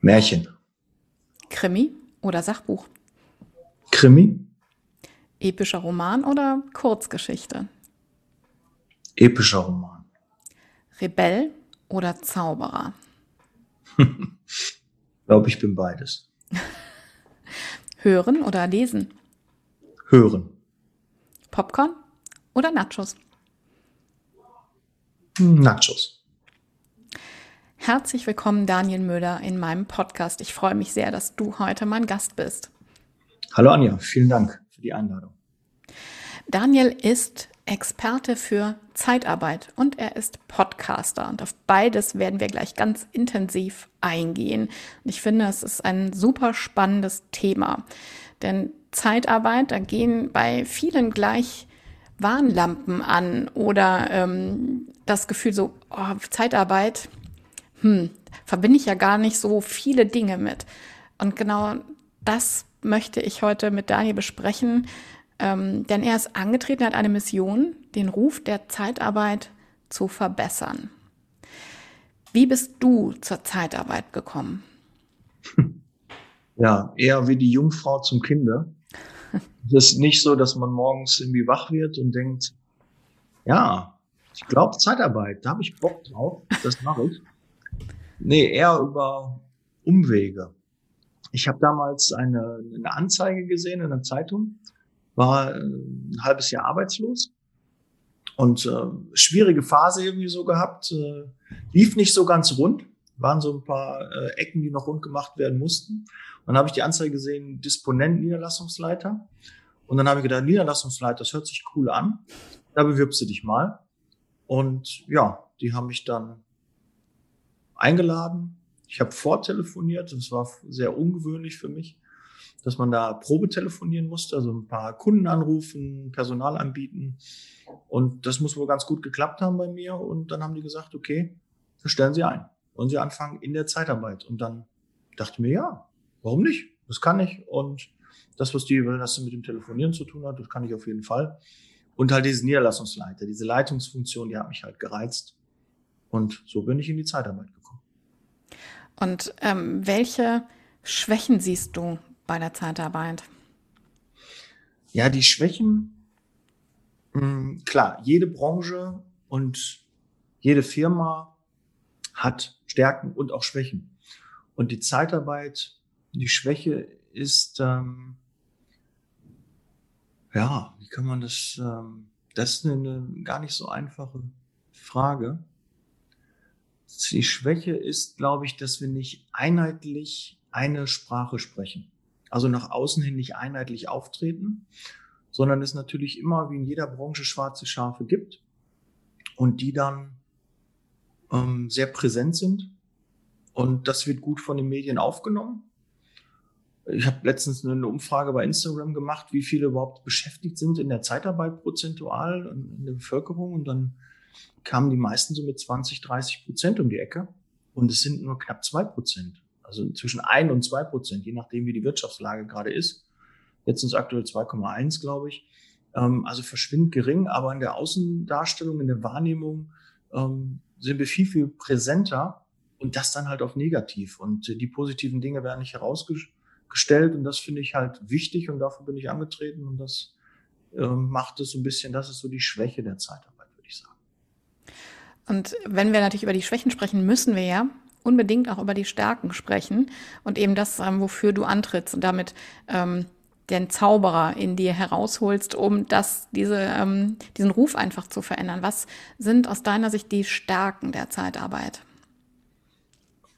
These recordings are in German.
Märchen. Krimi oder Sachbuch? Krimi. Epischer Roman oder Kurzgeschichte? Epischer Roman. Rebell oder Zauberer? ich glaube, ich bin beides. Hören oder lesen? Hören. Popcorn oder Nachos? Nachos. Herzlich willkommen, Daniel Müller, in meinem Podcast. Ich freue mich sehr, dass du heute mein Gast bist. Hallo Anja, vielen Dank für die Einladung. Daniel ist Experte für Zeitarbeit und er ist Podcaster. Und auf beides werden wir gleich ganz intensiv eingehen. Und ich finde, es ist ein super spannendes Thema. Denn Zeitarbeit, da gehen bei vielen gleich Warnlampen an oder ähm, das Gefühl so, oh, Zeitarbeit, hm, verbinde ich ja gar nicht so viele Dinge mit. Und genau das möchte ich heute mit Daniel besprechen, ähm, denn er ist angetreten, hat eine Mission, den Ruf der Zeitarbeit zu verbessern. Wie bist du zur Zeitarbeit gekommen? Ja, eher wie die Jungfrau zum Kinder. Es ist nicht so, dass man morgens irgendwie wach wird und denkt, ja, ich glaube Zeitarbeit, da habe ich Bock drauf, das mache ich. Nee, eher über Umwege. Ich habe damals eine, eine Anzeige gesehen in der Zeitung, war äh, ein halbes Jahr arbeitslos und äh, schwierige Phase irgendwie so gehabt, äh, lief nicht so ganz rund, waren so ein paar äh, Ecken, die noch rund gemacht werden mussten. Und dann habe ich die Anzeige gesehen, Disponent Niederlassungsleiter. Und dann habe ich gedacht, Niederlassungsleiter, das hört sich cool an. Da bewirbst du dich mal. Und ja, die haben mich dann eingeladen. Ich habe vortelefoniert. Das war sehr ungewöhnlich für mich, dass man da Probe telefonieren musste, also ein paar Kunden anrufen, Personal anbieten. Und das muss wohl ganz gut geklappt haben bei mir. Und dann haben die gesagt, okay, wir stellen Sie ein. Wollen Sie anfangen in der Zeitarbeit? Und dann dachte ich mir, ja, warum nicht? Das kann ich. Und das, was die, was mit dem Telefonieren zu tun hat, das kann ich auf jeden Fall. Und halt diese Niederlassungsleiter, diese Leitungsfunktion, die hat mich halt gereizt. Und so bin ich in die Zeitarbeit gekommen. Und ähm, welche Schwächen siehst du bei der Zeitarbeit? Ja, die Schwächen, mh, hm, klar, jede Branche und jede Firma hat Stärken und auch Schwächen. Und die Zeitarbeit, die Schwäche ist, ähm, ja, wie kann man das, ähm, das ist eine, eine gar nicht so einfache Frage. Die Schwäche ist, glaube ich, dass wir nicht einheitlich eine Sprache sprechen. Also nach außen hin nicht einheitlich auftreten, sondern es natürlich immer wie in jeder Branche schwarze Schafe gibt und die dann ähm, sehr präsent sind. Und das wird gut von den Medien aufgenommen. Ich habe letztens eine Umfrage bei Instagram gemacht, wie viele überhaupt beschäftigt sind in der Zeitarbeit prozentual in der Bevölkerung. Und dann kamen die meisten so mit 20, 30 Prozent um die Ecke. Und es sind nur knapp zwei Prozent. Also zwischen ein und zwei Prozent, je nachdem, wie die Wirtschaftslage gerade ist. Es aktuell 2,1, glaube ich. Ähm, also verschwindend gering, aber in der Außendarstellung, in der Wahrnehmung ähm, sind wir viel, viel präsenter und das dann halt auf negativ. Und die positiven Dinge werden nicht herausgestellt und das finde ich halt wichtig und dafür bin ich angetreten und das ähm, macht es so ein bisschen, das ist so die Schwäche der sagen. Und wenn wir natürlich über die Schwächen sprechen, müssen wir ja unbedingt auch über die Stärken sprechen und eben das, ähm, wofür du antrittst und damit ähm, den Zauberer in dir herausholst, um das, diese, ähm, diesen Ruf einfach zu verändern. Was sind aus deiner Sicht die Stärken der Zeitarbeit?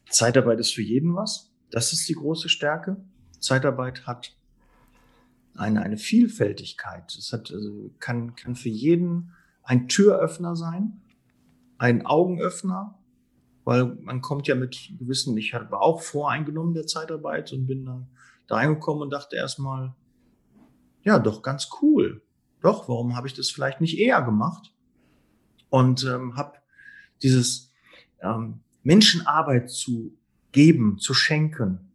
Zeitarbeit ist für jeden was. Das ist die große Stärke. Zeitarbeit hat eine, eine Vielfältigkeit. Es hat, also kann, kann für jeden ein Türöffner sein, ein Augenöffner, weil man kommt ja mit gewissen, ich habe auch voreingenommen der Zeitarbeit und bin dann da reingekommen und dachte erstmal, ja, doch ganz cool. Doch, warum habe ich das vielleicht nicht eher gemacht? Und ähm, habe dieses ähm, Menschenarbeit zu geben, zu schenken,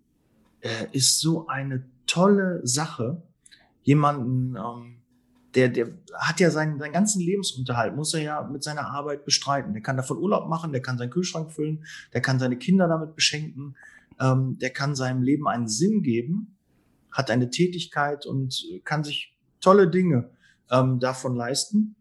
äh, ist so eine tolle Sache. Jemanden, ähm, der, der hat ja seinen, seinen ganzen Lebensunterhalt, muss er ja mit seiner Arbeit bestreiten. Der kann davon Urlaub machen, der kann seinen Kühlschrank füllen, der kann seine Kinder damit beschenken, ähm, der kann seinem Leben einen Sinn geben, hat eine Tätigkeit und kann sich tolle Dinge ähm, davon leisten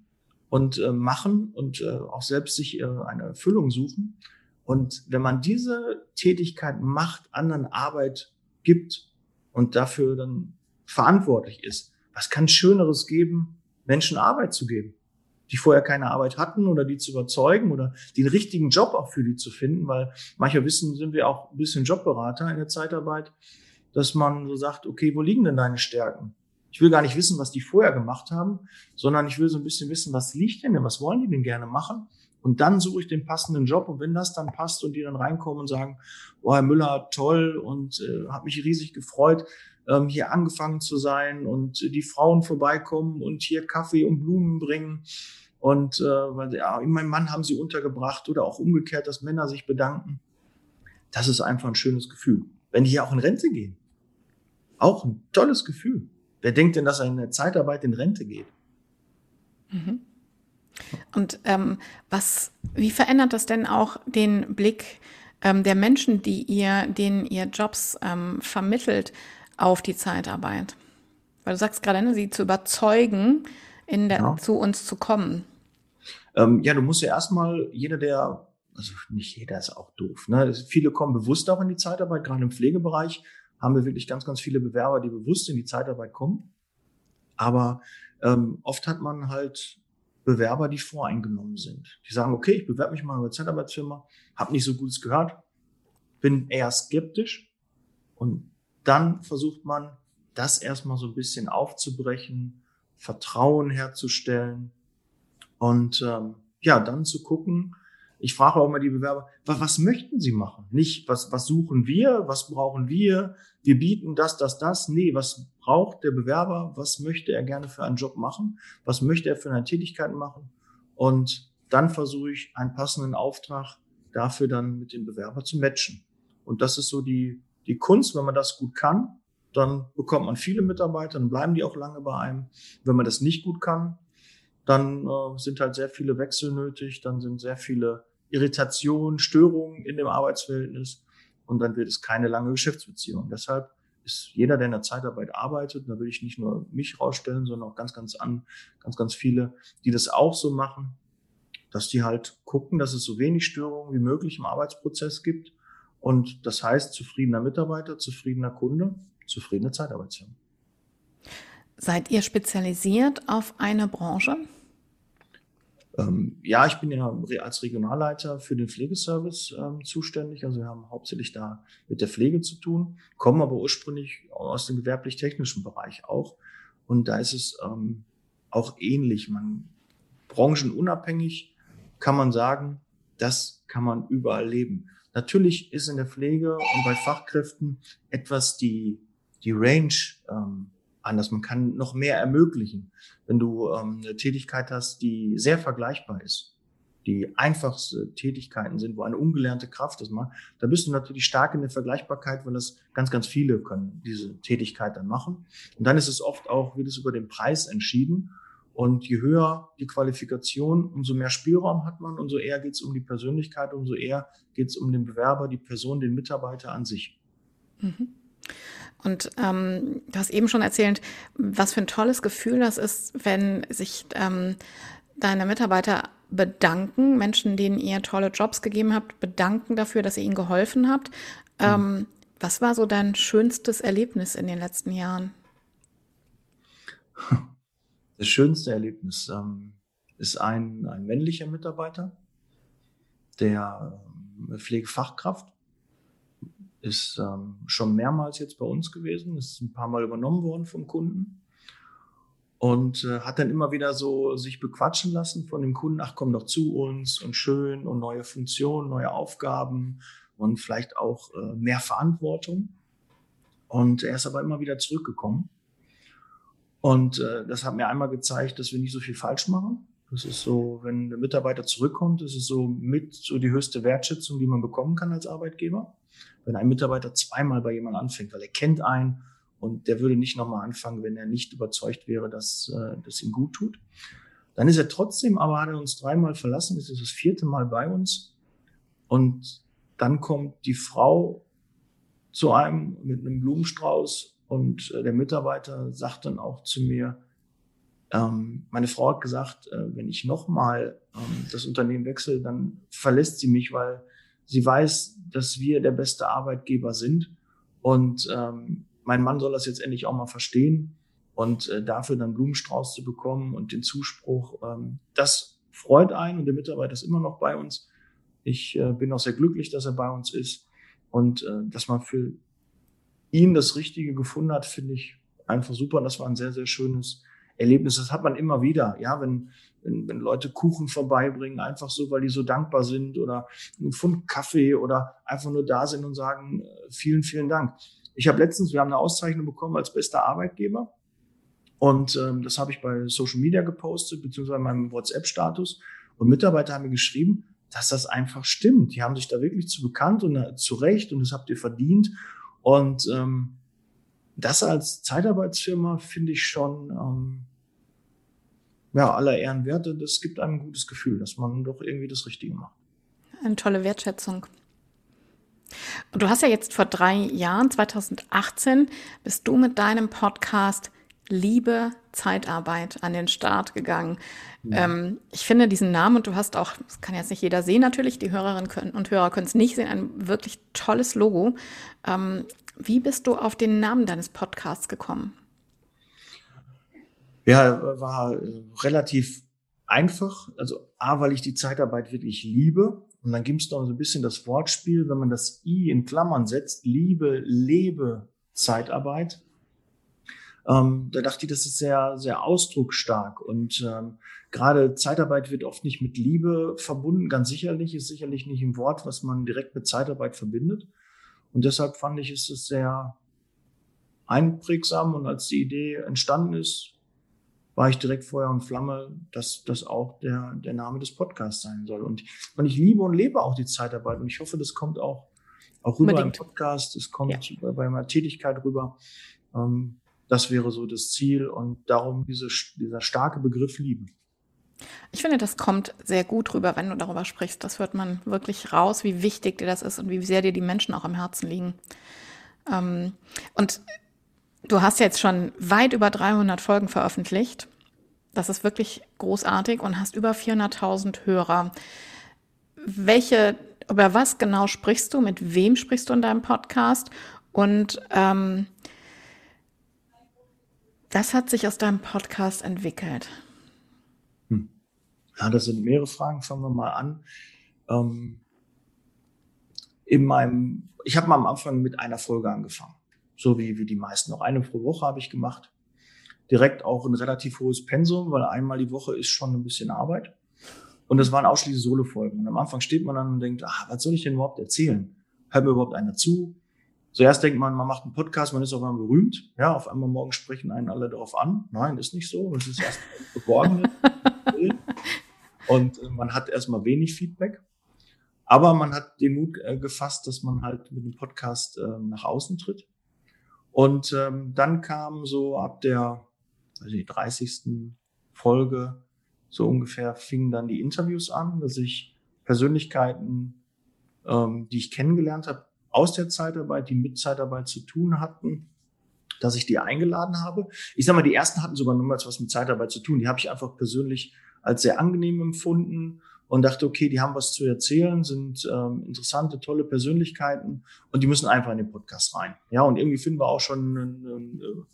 und äh, machen und äh, auch selbst sich äh, eine Erfüllung suchen. Und wenn man diese Tätigkeit macht, anderen Arbeit gibt und dafür dann verantwortlich ist, was kann Schöneres geben, Menschen Arbeit zu geben, die vorher keine Arbeit hatten oder die zu überzeugen oder den richtigen Job auch für die zu finden, weil mancher wissen, sind wir auch ein bisschen Jobberater in der Zeitarbeit, dass man so sagt, okay, wo liegen denn deine Stärken? Ich will gar nicht wissen, was die vorher gemacht haben, sondern ich will so ein bisschen wissen, was liegt denn denn, was wollen die denn gerne machen? Und dann suche ich den passenden Job. Und wenn das dann passt und die dann reinkommen und sagen, oh, Herr Müller, toll und äh, habe mich riesig gefreut, ähm, hier angefangen zu sein und die Frauen vorbeikommen und hier Kaffee und Blumen bringen. Und äh, weil ja, mein Mann haben sie untergebracht oder auch umgekehrt, dass Männer sich bedanken. Das ist einfach ein schönes Gefühl. Wenn die hier auch in Rente gehen. Auch ein tolles Gefühl. Wer denkt denn, dass er in der Zeitarbeit in Rente geht? Mhm. Und ähm, was, wie verändert das denn auch den Blick ähm, der Menschen, die ihr, denen ihr Jobs ähm, vermittelt, auf die Zeitarbeit? Weil du sagst gerade, ne, sie zu überzeugen, in der, ja. zu uns zu kommen. Ähm, ja, du musst ja erstmal, jeder, der, also nicht jeder ist auch doof, ne? Viele kommen bewusst auch in die Zeitarbeit, gerade im Pflegebereich haben wir wirklich ganz, ganz viele Bewerber, die bewusst in die Zeitarbeit kommen. Aber ähm, oft hat man halt Bewerber, die voreingenommen sind. Die sagen, okay, ich bewerbe mich mal eine Zeitarbeitsfirma, habe nicht so Gutes gehört, bin eher skeptisch und dann versucht man, das erstmal so ein bisschen aufzubrechen, Vertrauen herzustellen und ähm, ja, dann zu gucken, ich frage auch mal die Bewerber, was möchten sie machen? Nicht, was, was suchen wir, was brauchen wir, wir bieten das, das, das. Nee, was braucht der Bewerber, was möchte er gerne für einen Job machen, was möchte er für eine Tätigkeit machen und dann versuche ich einen passenden Auftrag dafür dann mit dem Bewerber zu matchen. Und das ist so die, die Kunst, wenn man das gut kann, dann bekommt man viele Mitarbeiter, dann bleiben die auch lange bei einem. Wenn man das nicht gut kann, dann äh, sind halt sehr viele Wechsel nötig, dann sind sehr viele Irritation, Störungen in dem Arbeitsverhältnis und dann wird es keine lange Geschäftsbeziehung. Deshalb ist jeder, der in der Zeitarbeit arbeitet, da will ich nicht nur mich rausstellen, sondern auch ganz, ganz an, ganz, ganz viele, die das auch so machen, dass die halt gucken, dass es so wenig Störungen wie möglich im Arbeitsprozess gibt. Und das heißt, zufriedener Mitarbeiter, zufriedener Kunde, zufriedene Zeitarbeitsfirma. Seid ihr spezialisiert auf eine Branche? Ähm, ja, ich bin ja als Regionalleiter für den Pflegeservice ähm, zuständig. Also wir haben hauptsächlich da mit der Pflege zu tun, kommen aber ursprünglich aus dem gewerblich-technischen Bereich auch. Und da ist es ähm, auch ähnlich. Man branchenunabhängig kann man sagen, das kann man überall leben. Natürlich ist in der Pflege und bei Fachkräften etwas die, die Range ähm, anders. Man kann noch mehr ermöglichen, wenn du ähm, eine Tätigkeit hast, die sehr vergleichbar ist, die einfachste Tätigkeiten sind, wo eine ungelernte Kraft das macht, da bist du natürlich stark in der Vergleichbarkeit, weil das ganz, ganz viele können diese Tätigkeit dann machen. Und dann ist es oft auch, wird es über den Preis entschieden. Und je höher die Qualifikation, umso mehr Spielraum hat man, umso eher geht es um die Persönlichkeit, umso eher geht es um den Bewerber, die Person, den Mitarbeiter an sich. Mhm. Und ähm, du hast eben schon erzählt, was für ein tolles Gefühl das ist, wenn sich ähm, deine Mitarbeiter bedanken, Menschen, denen ihr tolle Jobs gegeben habt, bedanken dafür, dass ihr ihnen geholfen habt. Mhm. Ähm, was war so dein schönstes Erlebnis in den letzten Jahren? Das schönste Erlebnis ähm, ist ein, ein männlicher Mitarbeiter, der äh, Pflegefachkraft ist ähm, schon mehrmals jetzt bei uns gewesen, ist ein paar Mal übernommen worden vom Kunden und äh, hat dann immer wieder so sich bequatschen lassen von dem Kunden, ach komm doch zu uns und schön und neue Funktionen, neue Aufgaben und vielleicht auch äh, mehr Verantwortung. Und er ist aber immer wieder zurückgekommen. Und äh, das hat mir einmal gezeigt, dass wir nicht so viel falsch machen. Das ist so, wenn der Mitarbeiter zurückkommt, ist es so mit so die höchste Wertschätzung, die man bekommen kann als Arbeitgeber. Wenn ein Mitarbeiter zweimal bei jemandem anfängt, weil er kennt einen und der würde nicht nochmal anfangen, wenn er nicht überzeugt wäre, dass äh, das ihm gut tut. Dann ist er trotzdem, aber hat er uns dreimal verlassen, ist das vierte Mal bei uns. Und dann kommt die Frau zu einem mit einem Blumenstrauß und äh, der Mitarbeiter sagt dann auch zu mir, ähm, meine Frau hat gesagt, äh, wenn ich nochmal ähm, das Unternehmen wechsle, dann verlässt sie mich, weil sie weiß, dass wir der beste Arbeitgeber sind. Und ähm, mein Mann soll das jetzt endlich auch mal verstehen. Und äh, dafür dann Blumenstrauß zu bekommen und den Zuspruch, ähm, das freut einen und der Mitarbeiter ist immer noch bei uns. Ich äh, bin auch sehr glücklich, dass er bei uns ist. Und äh, dass man für ihn das Richtige gefunden hat, finde ich einfach super. Das war ein sehr, sehr schönes Erlebnis. Das hat man immer wieder. Ja, wenn, wenn, wenn Leute Kuchen vorbeibringen, einfach so, weil die so dankbar sind oder einen Pfund Kaffee oder einfach nur da sind und sagen, äh, vielen, vielen Dank. Ich habe letztens, wir haben eine Auszeichnung bekommen als bester Arbeitgeber. Und ähm, das habe ich bei Social Media gepostet, beziehungsweise in meinem WhatsApp-Status. Und Mitarbeiter haben mir geschrieben, dass das einfach stimmt. Die haben sich da wirklich zu bekannt und äh, zu Recht und das habt ihr verdient. Und ähm, das als Zeitarbeitsfirma finde ich schon ähm, ja, aller Ehren wert. Das gibt einem ein gutes Gefühl, dass man doch irgendwie das Richtige macht. Eine tolle Wertschätzung. Und du hast ja jetzt vor drei Jahren, 2018, bist du mit deinem Podcast Liebe Zeitarbeit an den Start gegangen. Ja. Ähm, ich finde diesen Namen und du hast auch, das kann jetzt nicht jeder sehen natürlich, die Hörerinnen können, und Hörer können es nicht sehen, ein wirklich tolles Logo. Ähm, wie bist du auf den Namen deines Podcasts gekommen? Ja, war relativ einfach. Also A, weil ich die Zeitarbeit wirklich liebe. Und dann gibt es noch so ein bisschen das Wortspiel, wenn man das I in Klammern setzt, Liebe, Lebe, Zeitarbeit. Ähm, da dachte ich, das ist sehr, sehr ausdrucksstark. Und ähm, gerade Zeitarbeit wird oft nicht mit Liebe verbunden. Ganz sicherlich ist sicherlich nicht ein Wort, was man direkt mit Zeitarbeit verbindet. Und deshalb fand ich, ist es sehr einprägsam. Und als die Idee entstanden ist, war ich direkt Feuer und Flamme, dass das auch der, der Name des Podcasts sein soll. Und, und ich liebe und lebe auch die Zeitarbeit. Und ich hoffe, das kommt auch, auch rüber Unbedingt. im Podcast. Es kommt ja. bei meiner Tätigkeit rüber. Ähm, das wäre so das Ziel. Und darum diese, dieser starke Begriff Liebe. Ich finde, das kommt sehr gut rüber, wenn du darüber sprichst. Das hört man wirklich raus, wie wichtig dir das ist und wie sehr dir die Menschen auch am Herzen liegen. Ähm, und du hast jetzt schon weit über 300 Folgen veröffentlicht. Das ist wirklich großartig und hast über 400.000 Hörer. Welche, über was genau sprichst du? Mit wem sprichst du in deinem Podcast? Und ähm, was hat sich aus deinem Podcast entwickelt? Ja, das sind mehrere Fragen. Fangen wir mal an. Ähm, in meinem, ich habe mal am Anfang mit einer Folge angefangen, so wie, wie die meisten. Noch eine pro Woche habe ich gemacht. Direkt auch ein relativ hohes Pensum, weil einmal die Woche ist schon ein bisschen Arbeit. Und das waren ausschließlich Solo-Folgen. Und am Anfang steht man dann und denkt, ah, was soll ich denn überhaupt erzählen? Hört mir überhaupt einer zu? Zuerst denkt man, man macht einen Podcast, man ist auf einmal berühmt. Ja, auf einmal morgen sprechen einen alle darauf an. Nein, ist nicht so. Das ist erst geborgen. Und man hat erstmal wenig Feedback. Aber man hat den Mut äh, gefasst, dass man halt mit dem Podcast äh, nach außen tritt. Und ähm, dann kam so ab der weiß ich, 30. Folge so ungefähr fingen dann die Interviews an, dass ich Persönlichkeiten, ähm, die ich kennengelernt habe, aus der Zeitarbeit, die mit Zeitarbeit zu tun hatten, dass ich die eingeladen habe. Ich sag mal, die ersten hatten sogar niemals was mit Zeitarbeit zu tun. Die habe ich einfach persönlich als sehr angenehm empfunden und dachte, okay, die haben was zu erzählen, sind ähm, interessante, tolle Persönlichkeiten und die müssen einfach in den Podcast rein. Ja, und irgendwie finden wir auch schon eine,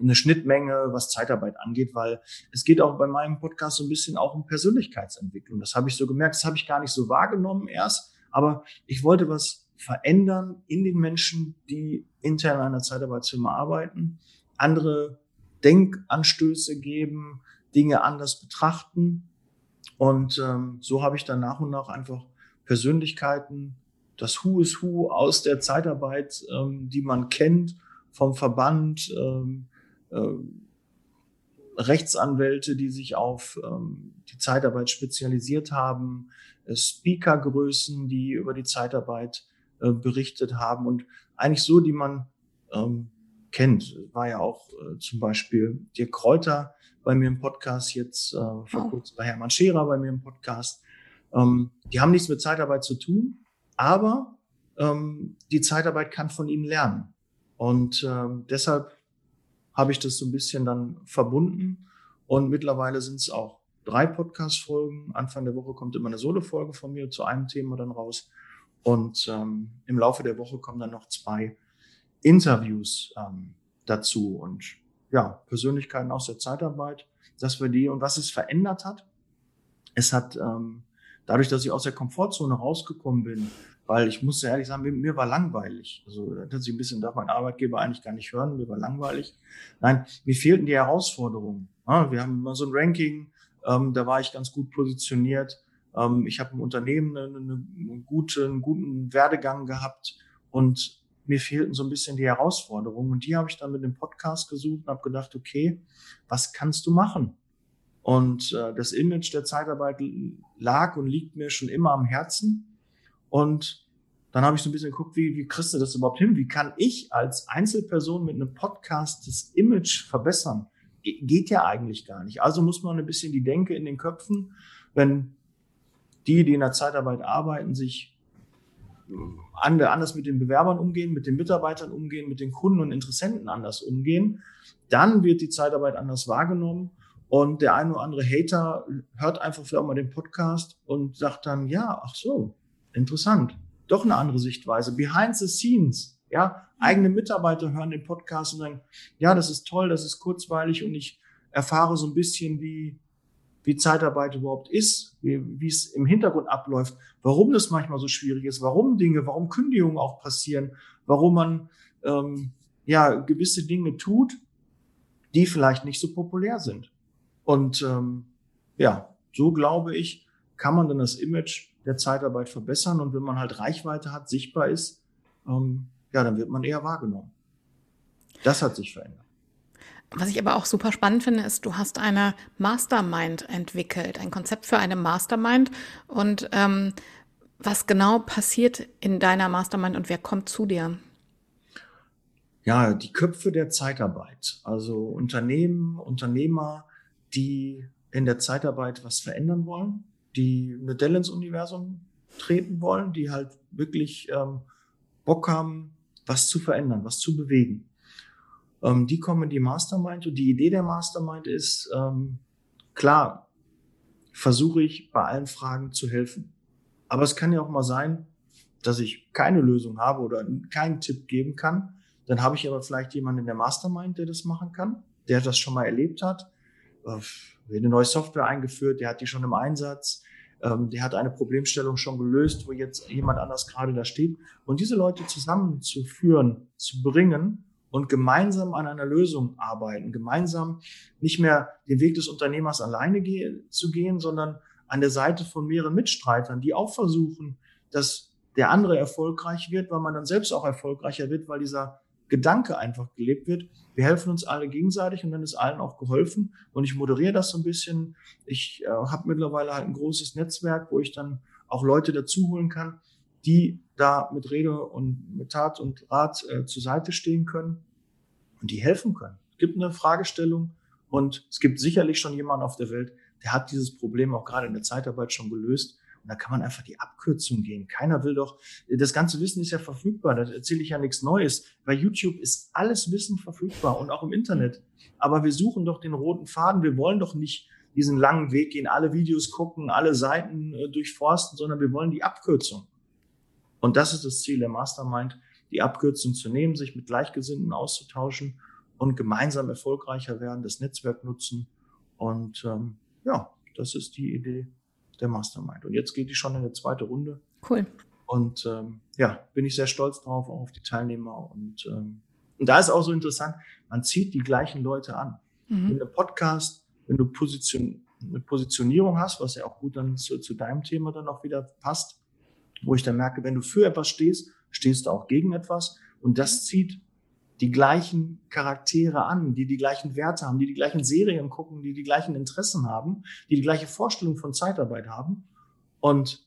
eine Schnittmenge, was Zeitarbeit angeht, weil es geht auch bei meinem Podcast so ein bisschen auch um Persönlichkeitsentwicklung. Das habe ich so gemerkt, das habe ich gar nicht so wahrgenommen erst, aber ich wollte was verändern in den Menschen, die intern in einer Zeitarbeitsfirma arbeiten, andere Denkanstöße geben, Dinge anders betrachten. Und ähm, so habe ich dann nach und nach einfach Persönlichkeiten, das Who is Who aus der Zeitarbeit, ähm, die man kennt, vom Verband, ähm, äh, Rechtsanwälte, die sich auf ähm, die Zeitarbeit spezialisiert haben, äh, Speakergrößen, die über die Zeitarbeit äh, berichtet haben und eigentlich so, die man ähm, kennt. War ja auch äh, zum Beispiel Dirk Kräuter bei mir im Podcast, jetzt äh, vor oh. kurzem bei Hermann Scherer bei mir im Podcast. Ähm, die haben nichts mit Zeitarbeit zu tun, aber ähm, die Zeitarbeit kann von ihnen lernen. Und ähm, deshalb habe ich das so ein bisschen dann verbunden. Und mittlerweile sind es auch drei Podcast-Folgen. Anfang der Woche kommt immer eine Solo-Folge von mir zu einem Thema dann raus. Und ähm, im Laufe der Woche kommen dann noch zwei Interviews ähm, dazu und ja, Persönlichkeiten aus der Zeitarbeit, dass wir die und was es verändert hat. Es hat ähm, dadurch, dass ich aus der Komfortzone rausgekommen bin, weil ich muss ehrlich sagen, mir, mir war langweilig. Also das sich ein bisschen darf mein Arbeitgeber eigentlich gar nicht hören, mir war langweilig. Nein, mir fehlten die Herausforderungen. Ja, wir haben immer so ein Ranking, ähm, da war ich ganz gut positioniert. Ähm, ich habe im Unternehmen eine, eine gute, einen guten Werdegang gehabt und mir fehlten so ein bisschen die Herausforderungen. Und die habe ich dann mit dem Podcast gesucht und habe gedacht, okay, was kannst du machen? Und äh, das Image der Zeitarbeit lag und liegt mir schon immer am Herzen. Und dann habe ich so ein bisschen geguckt, wie, wie kriegst du das überhaupt hin? Wie kann ich als Einzelperson mit einem Podcast das Image verbessern? Ge geht ja eigentlich gar nicht. Also muss man ein bisschen die Denke in den Köpfen, wenn die, die in der Zeitarbeit arbeiten, sich anders mit den Bewerbern umgehen, mit den Mitarbeitern umgehen, mit den Kunden und Interessenten anders umgehen, dann wird die Zeitarbeit anders wahrgenommen. Und der eine oder andere Hater hört einfach vielleicht mal den Podcast und sagt dann, ja, ach so, interessant, doch eine andere Sichtweise, behind the scenes, ja, eigene Mitarbeiter hören den Podcast und sagen, ja, das ist toll, das ist kurzweilig und ich erfahre so ein bisschen, wie wie Zeitarbeit überhaupt ist, wie, es im Hintergrund abläuft, warum das manchmal so schwierig ist, warum Dinge, warum Kündigungen auch passieren, warum man ähm, ja gewisse Dinge tut, die vielleicht nicht so populär sind. Und ähm, ja, so glaube ich, kann man dann das Image der Zeitarbeit verbessern und wenn man halt Reichweite hat, sichtbar ist, ähm, ja, dann wird man eher wahrgenommen. Das hat sich verändert. Was ich aber auch super spannend finde, ist, du hast eine Mastermind entwickelt, ein Konzept für eine Mastermind. Und ähm, was genau passiert in deiner Mastermind und wer kommt zu dir? Ja, die Köpfe der Zeitarbeit. Also Unternehmen, Unternehmer, die in der Zeitarbeit was verändern wollen, die eine Dell ins Universum treten wollen, die halt wirklich ähm, Bock haben, was zu verändern, was zu bewegen. Ähm, die kommen in die Mastermind und die Idee der Mastermind ist, ähm, klar, versuche ich bei allen Fragen zu helfen. Aber es kann ja auch mal sein, dass ich keine Lösung habe oder keinen Tipp geben kann. Dann habe ich aber vielleicht jemanden in der Mastermind, der das machen kann, der das schon mal erlebt hat. Äh, eine neue Software eingeführt, der hat die schon im Einsatz, ähm, der hat eine Problemstellung schon gelöst, wo jetzt jemand anders gerade da steht. Und diese Leute zusammenzuführen, zu bringen, und gemeinsam an einer Lösung arbeiten, gemeinsam nicht mehr den Weg des Unternehmers alleine ge zu gehen, sondern an der Seite von mehreren Mitstreitern, die auch versuchen, dass der andere erfolgreich wird, weil man dann selbst auch erfolgreicher wird, weil dieser Gedanke einfach gelebt wird. Wir helfen uns alle gegenseitig und dann ist allen auch geholfen. Und ich moderiere das so ein bisschen. Ich äh, habe mittlerweile halt ein großes Netzwerk, wo ich dann auch Leute dazu holen kann, die da mit Rede und mit Tat und Rat äh, zur Seite stehen können und die helfen können. Es gibt eine Fragestellung und es gibt sicherlich schon jemanden auf der Welt, der hat dieses Problem auch gerade in der Zeitarbeit schon gelöst. Und da kann man einfach die Abkürzung gehen. Keiner will doch, das ganze Wissen ist ja verfügbar, da erzähle ich ja nichts Neues. Bei YouTube ist alles Wissen verfügbar und auch im Internet. Aber wir suchen doch den roten Faden. Wir wollen doch nicht diesen langen Weg gehen, alle Videos gucken, alle Seiten äh, durchforsten, sondern wir wollen die Abkürzung. Und das ist das Ziel der Mastermind, die Abkürzung zu nehmen, sich mit Gleichgesinnten auszutauschen und gemeinsam erfolgreicher werden, das Netzwerk nutzen. Und ähm, ja, das ist die Idee der Mastermind. Und jetzt geht die schon in eine zweite Runde. Cool. Und ähm, ja, bin ich sehr stolz drauf, auch auf die Teilnehmer. Und, ähm, und da ist auch so interessant, man zieht die gleichen Leute an. Mhm. In einem Podcast, wenn du Position, eine Positionierung hast, was ja auch gut dann zu, zu deinem Thema dann auch wieder passt, wo ich dann merke, wenn du für etwas stehst, stehst du auch gegen etwas. Und das zieht die gleichen Charaktere an, die die gleichen Werte haben, die die gleichen Serien gucken, die die gleichen Interessen haben, die die gleiche Vorstellung von Zeitarbeit haben. Und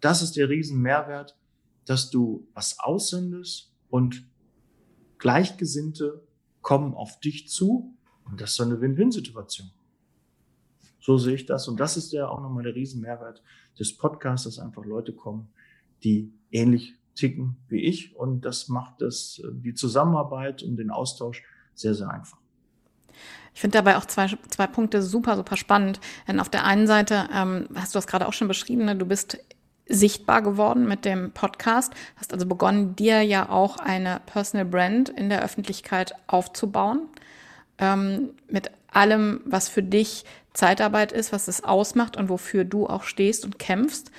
das ist der Riesenmehrwert, dass du was aussendest und Gleichgesinnte kommen auf dich zu. Und das ist so eine Win-Win-Situation. So sehe ich das. Und das ist ja auch nochmal der Riesenmehrwert des Podcasts, dass einfach Leute kommen, die ähnlich ticken wie ich. Und das macht das, äh, die Zusammenarbeit und den Austausch sehr, sehr einfach. Ich finde dabei auch zwei, zwei Punkte super, super spannend. Denn auf der einen Seite ähm, hast du das gerade auch schon beschrieben, ne? du bist sichtbar geworden mit dem Podcast, hast also begonnen, dir ja auch eine Personal Brand in der Öffentlichkeit aufzubauen, ähm, mit allem, was für dich Zeitarbeit ist, was es ausmacht und wofür du auch stehst und kämpfst.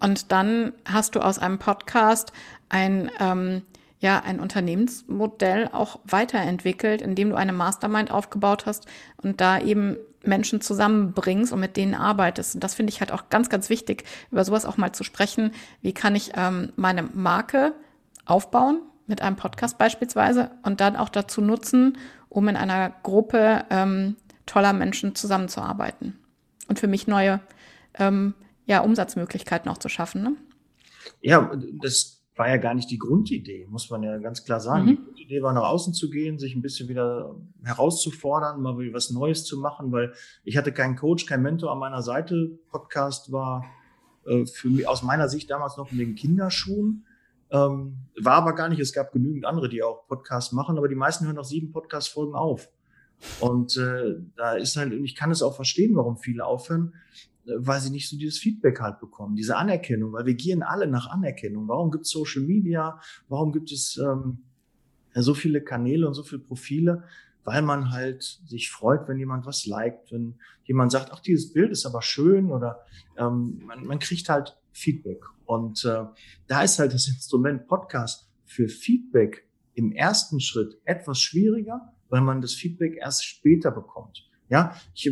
Und dann hast du aus einem Podcast ein, ähm, ja, ein Unternehmensmodell auch weiterentwickelt, indem du eine Mastermind aufgebaut hast und da eben Menschen zusammenbringst und mit denen arbeitest. Und das finde ich halt auch ganz, ganz wichtig, über sowas auch mal zu sprechen. Wie kann ich ähm, meine Marke aufbauen, mit einem Podcast beispielsweise, und dann auch dazu nutzen, um in einer Gruppe ähm, toller Menschen zusammenzuarbeiten. Und für mich neue ähm, ja, Umsatzmöglichkeiten auch zu schaffen. Ne? Ja, das war ja gar nicht die Grundidee, muss man ja ganz klar sagen. Mhm. Die Grundidee war nach außen zu gehen, sich ein bisschen wieder herauszufordern, mal wieder was Neues zu machen, weil ich hatte keinen Coach, keinen Mentor an meiner Seite. Podcast war äh, für mich aus meiner Sicht damals noch in den Kinderschuhen. Ähm, war aber gar nicht. Es gab genügend andere, die auch Podcasts machen, aber die meisten hören nach sieben Podcast-Folgen auf. Und äh, da ist halt, und ich kann es auch verstehen, warum viele aufhören, weil sie nicht so dieses Feedback halt bekommen, diese Anerkennung, weil wir gieren alle nach Anerkennung. Warum gibt es Social Media? Warum gibt es ähm, so viele Kanäle und so viele Profile? Weil man halt sich freut, wenn jemand was liked, wenn jemand sagt, ach, dieses Bild ist aber schön oder ähm, man, man kriegt halt Feedback. Und äh, da ist halt das Instrument Podcast für Feedback im ersten Schritt etwas schwieriger, weil man das Feedback erst später bekommt. Ja, ich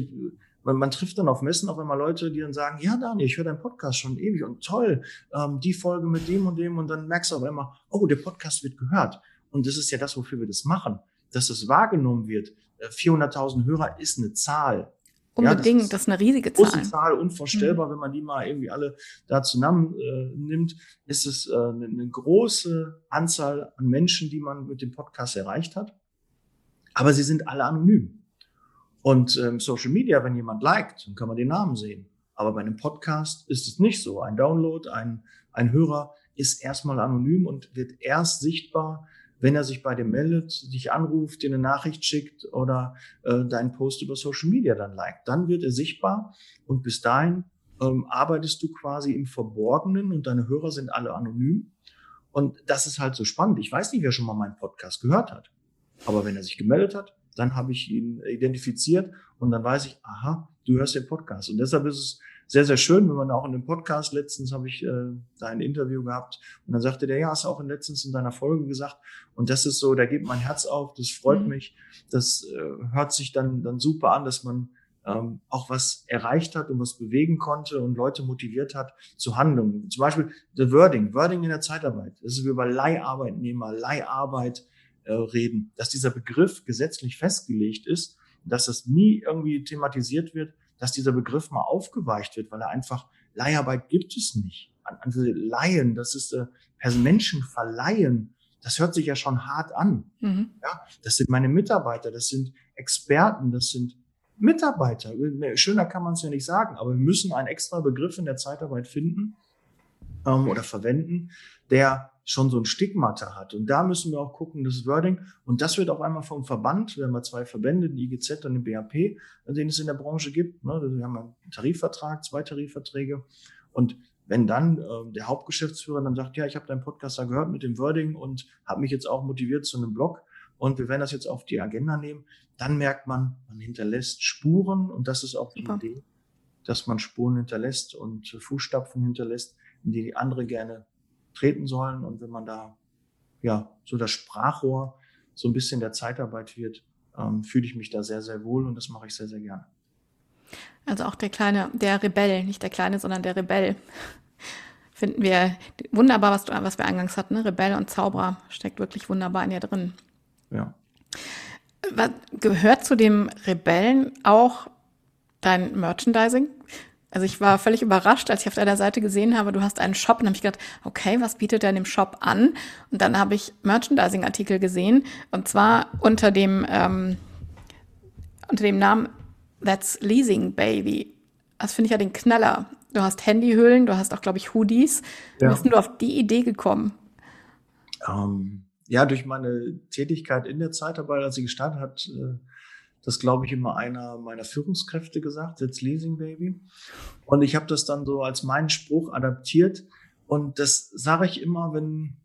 man, man trifft dann auf Messen auf einmal Leute, die dann sagen, ja, Daniel, ich höre deinen Podcast schon ewig und toll, ähm, die Folge mit dem und dem und dann merkst du auf einmal, oh, der Podcast wird gehört. Und das ist ja das, wofür wir das machen, dass es wahrgenommen wird. 400.000 äh, Hörer ist eine Zahl. Unbedingt, ja, das, das, ist eine riesige Zahl. Große Zahl, unvorstellbar, mhm. wenn man die mal irgendwie alle da zusammen äh, nimmt, ist es äh, eine, eine große Anzahl an Menschen, die man mit dem Podcast erreicht hat. Aber sie sind alle anonym. Und ähm, Social Media, wenn jemand liked, dann kann man den Namen sehen. Aber bei einem Podcast ist es nicht so. Ein Download, ein, ein Hörer ist erstmal anonym und wird erst sichtbar, wenn er sich bei dir meldet, dich anruft, dir eine Nachricht schickt oder äh, deinen Post über Social Media dann liked. Dann wird er sichtbar und bis dahin ähm, arbeitest du quasi im Verborgenen und deine Hörer sind alle anonym. Und das ist halt so spannend. Ich weiß nicht, wer schon mal meinen Podcast gehört hat. Aber wenn er sich gemeldet hat, dann habe ich ihn identifiziert und dann weiß ich, aha, du hörst den Podcast. Und deshalb ist es sehr, sehr schön, wenn man auch in dem Podcast, letztens habe ich äh, da ein Interview gehabt und dann sagte der, ja, hast du auch in letztens in deiner Folge gesagt. Und das ist so, da geht mein Herz auf, das freut mhm. mich. Das äh, hört sich dann, dann super an, dass man ähm, auch was erreicht hat und was bewegen konnte und Leute motiviert hat zu Handlungen. Zum Beispiel the Wording, Wording in der Zeitarbeit. Das ist über Leiharbeitnehmer, Leiharbeit, äh, reden, dass dieser Begriff gesetzlich festgelegt ist, dass das nie irgendwie thematisiert wird, dass dieser Begriff mal aufgeweicht wird, weil er einfach Leiharbeit gibt es nicht. Also Laien, das ist äh, Menschen verleihen, das hört sich ja schon hart an. Mhm. Ja, das sind meine Mitarbeiter, das sind Experten, das sind Mitarbeiter. Schöner kann man es ja nicht sagen, aber wir müssen einen extra Begriff in der Zeitarbeit finden ähm, oder verwenden, der schon so ein Stigmata hat. Und da müssen wir auch gucken, das Wording. Und das wird auch einmal vom Verband, wir haben wir zwei Verbände, den IGZ und den BAP, den es in der Branche gibt. Ne? Wir haben einen Tarifvertrag, zwei Tarifverträge. Und wenn dann äh, der Hauptgeschäftsführer dann sagt, ja, ich habe deinen Podcast da gehört mit dem Wording und habe mich jetzt auch motiviert zu einem Blog und wir werden das jetzt auf die Agenda nehmen, dann merkt man, man hinterlässt Spuren und das ist auch die. Idee, dass man Spuren hinterlässt und Fußstapfen hinterlässt, in die andere gerne treten sollen. Und wenn man da ja so das Sprachrohr so ein bisschen der Zeitarbeit wird, ähm, fühle ich mich da sehr, sehr wohl und das mache ich sehr, sehr gerne. Also auch der kleine, der Rebell, nicht der kleine, sondern der Rebell. Finden wir wunderbar, was, du, was wir eingangs hatten. Ne? Rebell und Zauberer steckt wirklich wunderbar in dir drin. Ja. Was, gehört zu dem Rebellen auch dein Merchandising? Also ich war völlig überrascht, als ich auf deiner Seite gesehen habe, du hast einen Shop und habe ich gedacht, okay, was bietet er in dem Shop an? Und dann habe ich Merchandising-Artikel gesehen und zwar unter dem ähm, unter dem Namen That's Leasing Baby. Das finde ich ja den Knaller. Du hast Handyhüllen, du hast auch, glaube ich, Hoodies. Ja. Wie bist du auf die Idee gekommen? Ähm, ja, durch meine Tätigkeit in der Zeitarbeit, als sie gestartet hat, äh, das, glaube ich, immer einer meiner Führungskräfte gesagt, That's Leasing Baby. Und ich habe das dann so als meinen Spruch adaptiert. Und das sage ich immer, wenn,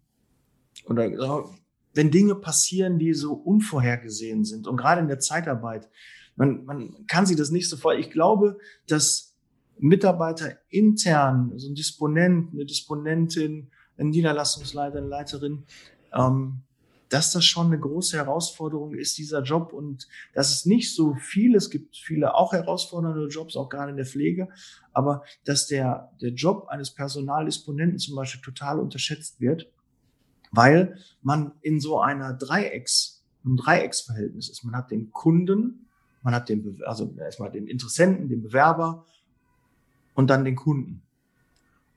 oder wenn Dinge passieren, die so unvorhergesehen sind. Und gerade in der Zeitarbeit, man, man kann sich das nicht so vor. Ich glaube, dass Mitarbeiter intern, so ein Disponent, eine Disponentin, ein Niederlassungsleiter, eine Leiterin, ähm, dass das schon eine große Herausforderung ist, dieser Job und dass es nicht so viel, es gibt viele auch herausfordernde Jobs, auch gerade in der Pflege, aber dass der, der Job eines Personaldisponenten zum Beispiel total unterschätzt wird, weil man in so einer Dreiecks, einem Dreiecksverhältnis ist. Man hat den Kunden, man hat den, also erstmal den Interessenten, den Bewerber und dann den Kunden.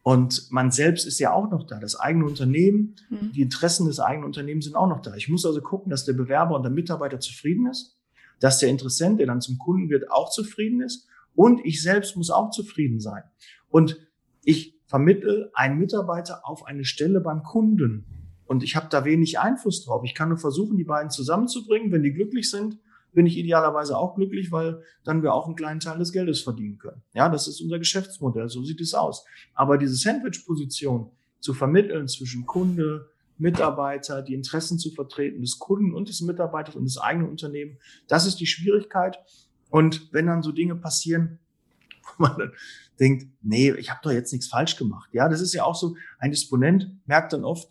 Und man selbst ist ja auch noch da. Das eigene Unternehmen, mhm. die Interessen des eigenen Unternehmens sind auch noch da. Ich muss also gucken, dass der Bewerber und der Mitarbeiter zufrieden ist, dass der Interessent, der dann zum Kunden wird, auch zufrieden ist und ich selbst muss auch zufrieden sein. Und ich vermittle einen Mitarbeiter auf eine Stelle beim Kunden. Und ich habe da wenig Einfluss drauf. Ich kann nur versuchen, die beiden zusammenzubringen. Wenn die glücklich sind, bin ich idealerweise auch glücklich, weil dann wir auch einen kleinen Teil des Geldes verdienen können. Ja, das ist unser Geschäftsmodell, so sieht es aus. Aber diese Sandwich-Position zu vermitteln zwischen Kunde, Mitarbeiter, die Interessen zu vertreten des Kunden und des Mitarbeiters und des eigenen Unternehmens, das ist die Schwierigkeit. Und wenn dann so Dinge passieren, wo man dann denkt, nee, ich habe doch jetzt nichts falsch gemacht. Ja, das ist ja auch so, ein Disponent merkt dann oft,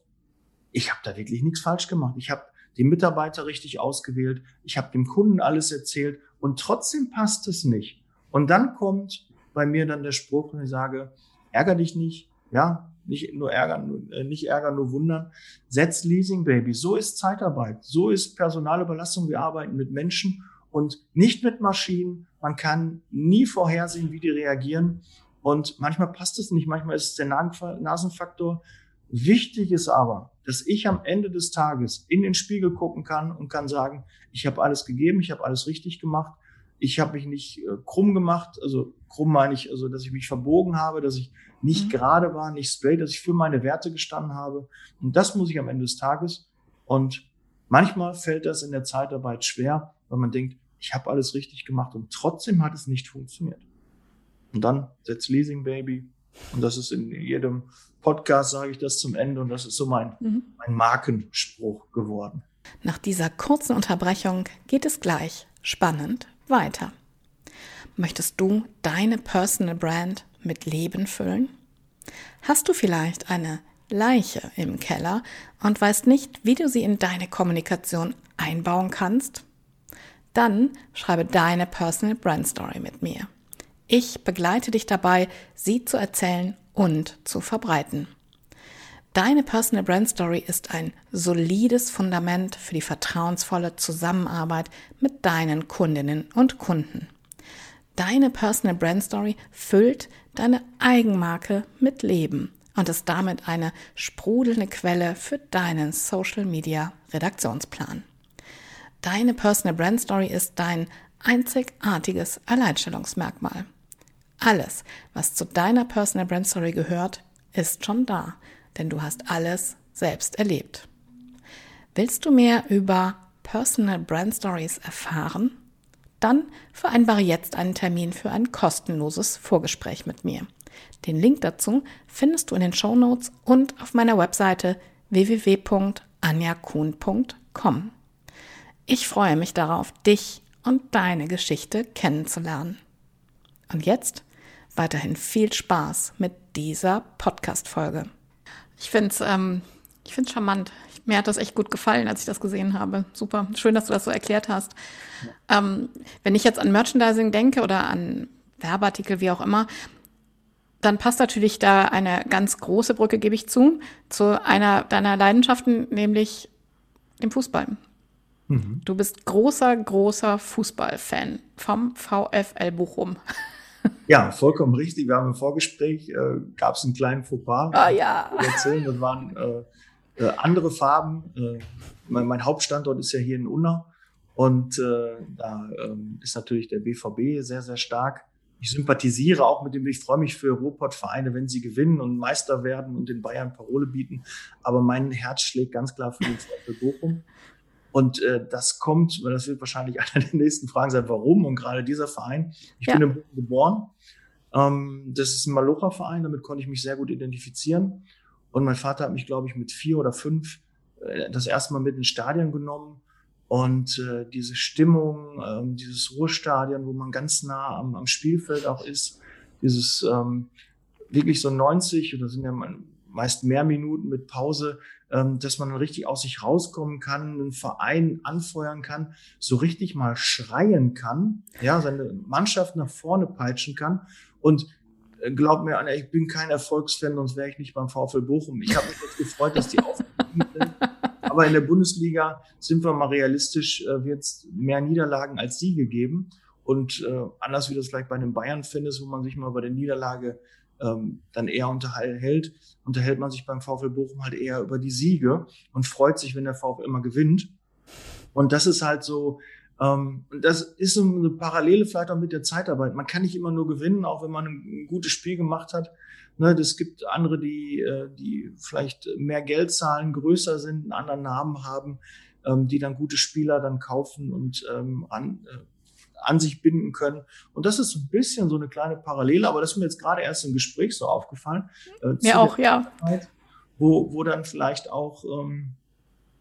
ich habe da wirklich nichts falsch gemacht. Ich habe die Mitarbeiter richtig ausgewählt, ich habe dem Kunden alles erzählt und trotzdem passt es nicht. Und dann kommt bei mir dann der Spruch, und ich sage, ärger dich nicht, ja, nicht nur ärgern, äh, nicht ärgern, nur wundern. Setz Leasing Baby. So ist Zeitarbeit. So ist Personalüberlastung. Wir arbeiten mit Menschen und nicht mit Maschinen. Man kann nie vorhersehen, wie die reagieren. Und manchmal passt es nicht. Manchmal ist es der Nasenfaktor. Wichtig ist aber, dass ich am Ende des Tages in den Spiegel gucken kann und kann sagen, ich habe alles gegeben, ich habe alles richtig gemacht, ich habe mich nicht äh, krumm gemacht, also krumm meine ich, also dass ich mich verbogen habe, dass ich nicht mhm. gerade war, nicht straight, dass ich für meine Werte gestanden habe. Und das muss ich am Ende des Tages. Und manchmal fällt das in der Zeitarbeit schwer, weil man denkt, ich habe alles richtig gemacht und trotzdem hat es nicht funktioniert. Und dann setzt Leasing Baby. Und das ist in jedem Podcast sage ich das zum Ende und das ist so mein, mhm. mein Markenspruch geworden. Nach dieser kurzen Unterbrechung geht es gleich spannend weiter. Möchtest du deine Personal Brand mit Leben füllen? Hast du vielleicht eine Leiche im Keller und weißt nicht, wie du sie in deine Kommunikation einbauen kannst? Dann schreibe deine Personal Brand Story mit mir. Ich begleite dich dabei, sie zu erzählen und zu verbreiten. Deine Personal Brand Story ist ein solides Fundament für die vertrauensvolle Zusammenarbeit mit deinen Kundinnen und Kunden. Deine Personal Brand Story füllt deine Eigenmarke mit Leben und ist damit eine sprudelnde Quelle für deinen Social Media Redaktionsplan. Deine Personal Brand Story ist dein einzigartiges Alleinstellungsmerkmal. Alles, was zu deiner Personal Brand Story gehört, ist schon da, denn du hast alles selbst erlebt. Willst du mehr über Personal Brand Stories erfahren? Dann vereinbare jetzt einen Termin für ein kostenloses Vorgespräch mit mir. Den Link dazu findest du in den Show Notes und auf meiner Webseite www.anjakuhn.com. Ich freue mich darauf, dich und deine Geschichte kennenzulernen. Und jetzt weiterhin viel Spaß mit dieser Podcast-Folge. Ich finde es ähm, charmant. Mir hat das echt gut gefallen, als ich das gesehen habe. Super. Schön, dass du das so erklärt hast. Ähm, wenn ich jetzt an Merchandising denke oder an Werbeartikel, wie auch immer, dann passt natürlich da eine ganz große Brücke, gebe ich zu, zu einer deiner Leidenschaften, nämlich dem Fußball. Mhm. Du bist großer, großer Fußballfan vom VfL Bochum. Ja, vollkommen richtig. Wir haben im Vorgespräch, äh, gab es einen kleinen Fauxpas. Ah ja. Erzählen. Das waren äh, äh, andere Farben. Äh, mein, mein, Hauptstandort ist ja hier in Unna. Und äh, da ähm, ist natürlich der BVB sehr, sehr stark. Ich sympathisiere auch mit dem, ich freue mich für Ruhrpott-Vereine, wenn sie gewinnen und Meister werden und den Bayern Parole bieten. Aber mein Herz schlägt ganz klar für den VfL Bochum. Und äh, das kommt, weil das wird wahrscheinlich einer der nächsten Fragen sein, warum und gerade dieser Verein. Ich ja. bin in Bochum geboren. Ähm, das ist ein Malocha-Verein, damit konnte ich mich sehr gut identifizieren. Und mein Vater hat mich, glaube ich, mit vier oder fünf äh, das erste Mal mit ins Stadion genommen. Und äh, diese Stimmung, ähm, dieses Ruhestadion, wo man ganz nah am, am Spielfeld auch ist, dieses ähm, wirklich so 90 oder sind ja meist mehr Minuten mit Pause, dass man richtig aus sich rauskommen kann, einen Verein anfeuern kann, so richtig mal schreien kann, ja, seine Mannschaft nach vorne peitschen kann und äh, glaub mir, Anna, ich bin kein Erfolgsfan, sonst wäre ich nicht beim VfL Bochum. Ich habe mich jetzt gefreut, dass die aufgestiegen sind. Aber in der Bundesliga sind wir mal realistisch, äh, wird es mehr Niederlagen als Siege geben. Und äh, anders wie das vielleicht bei einem Bayern-Fan ist, wo man sich mal bei der Niederlage ähm, dann eher unterhält, unterhält man sich beim VfL Bochum halt eher über die Siege und freut sich, wenn der VfL immer gewinnt. Und das ist halt so, ähm, das ist eine Parallele vielleicht auch mit der Zeitarbeit. Man kann nicht immer nur gewinnen, auch wenn man ein, gutes Spiel gemacht hat. Ne, es gibt andere, die, äh, die vielleicht mehr Geld zahlen, größer sind, einen anderen Namen haben, ähm, die dann gute Spieler dann kaufen und ähm, an, äh, an sich binden können. Und das ist so ein bisschen so eine kleine Parallele, aber das ist mir jetzt gerade erst im Gespräch so aufgefallen. Äh, mir auch, ja. Zeit, wo, wo dann vielleicht auch ähm,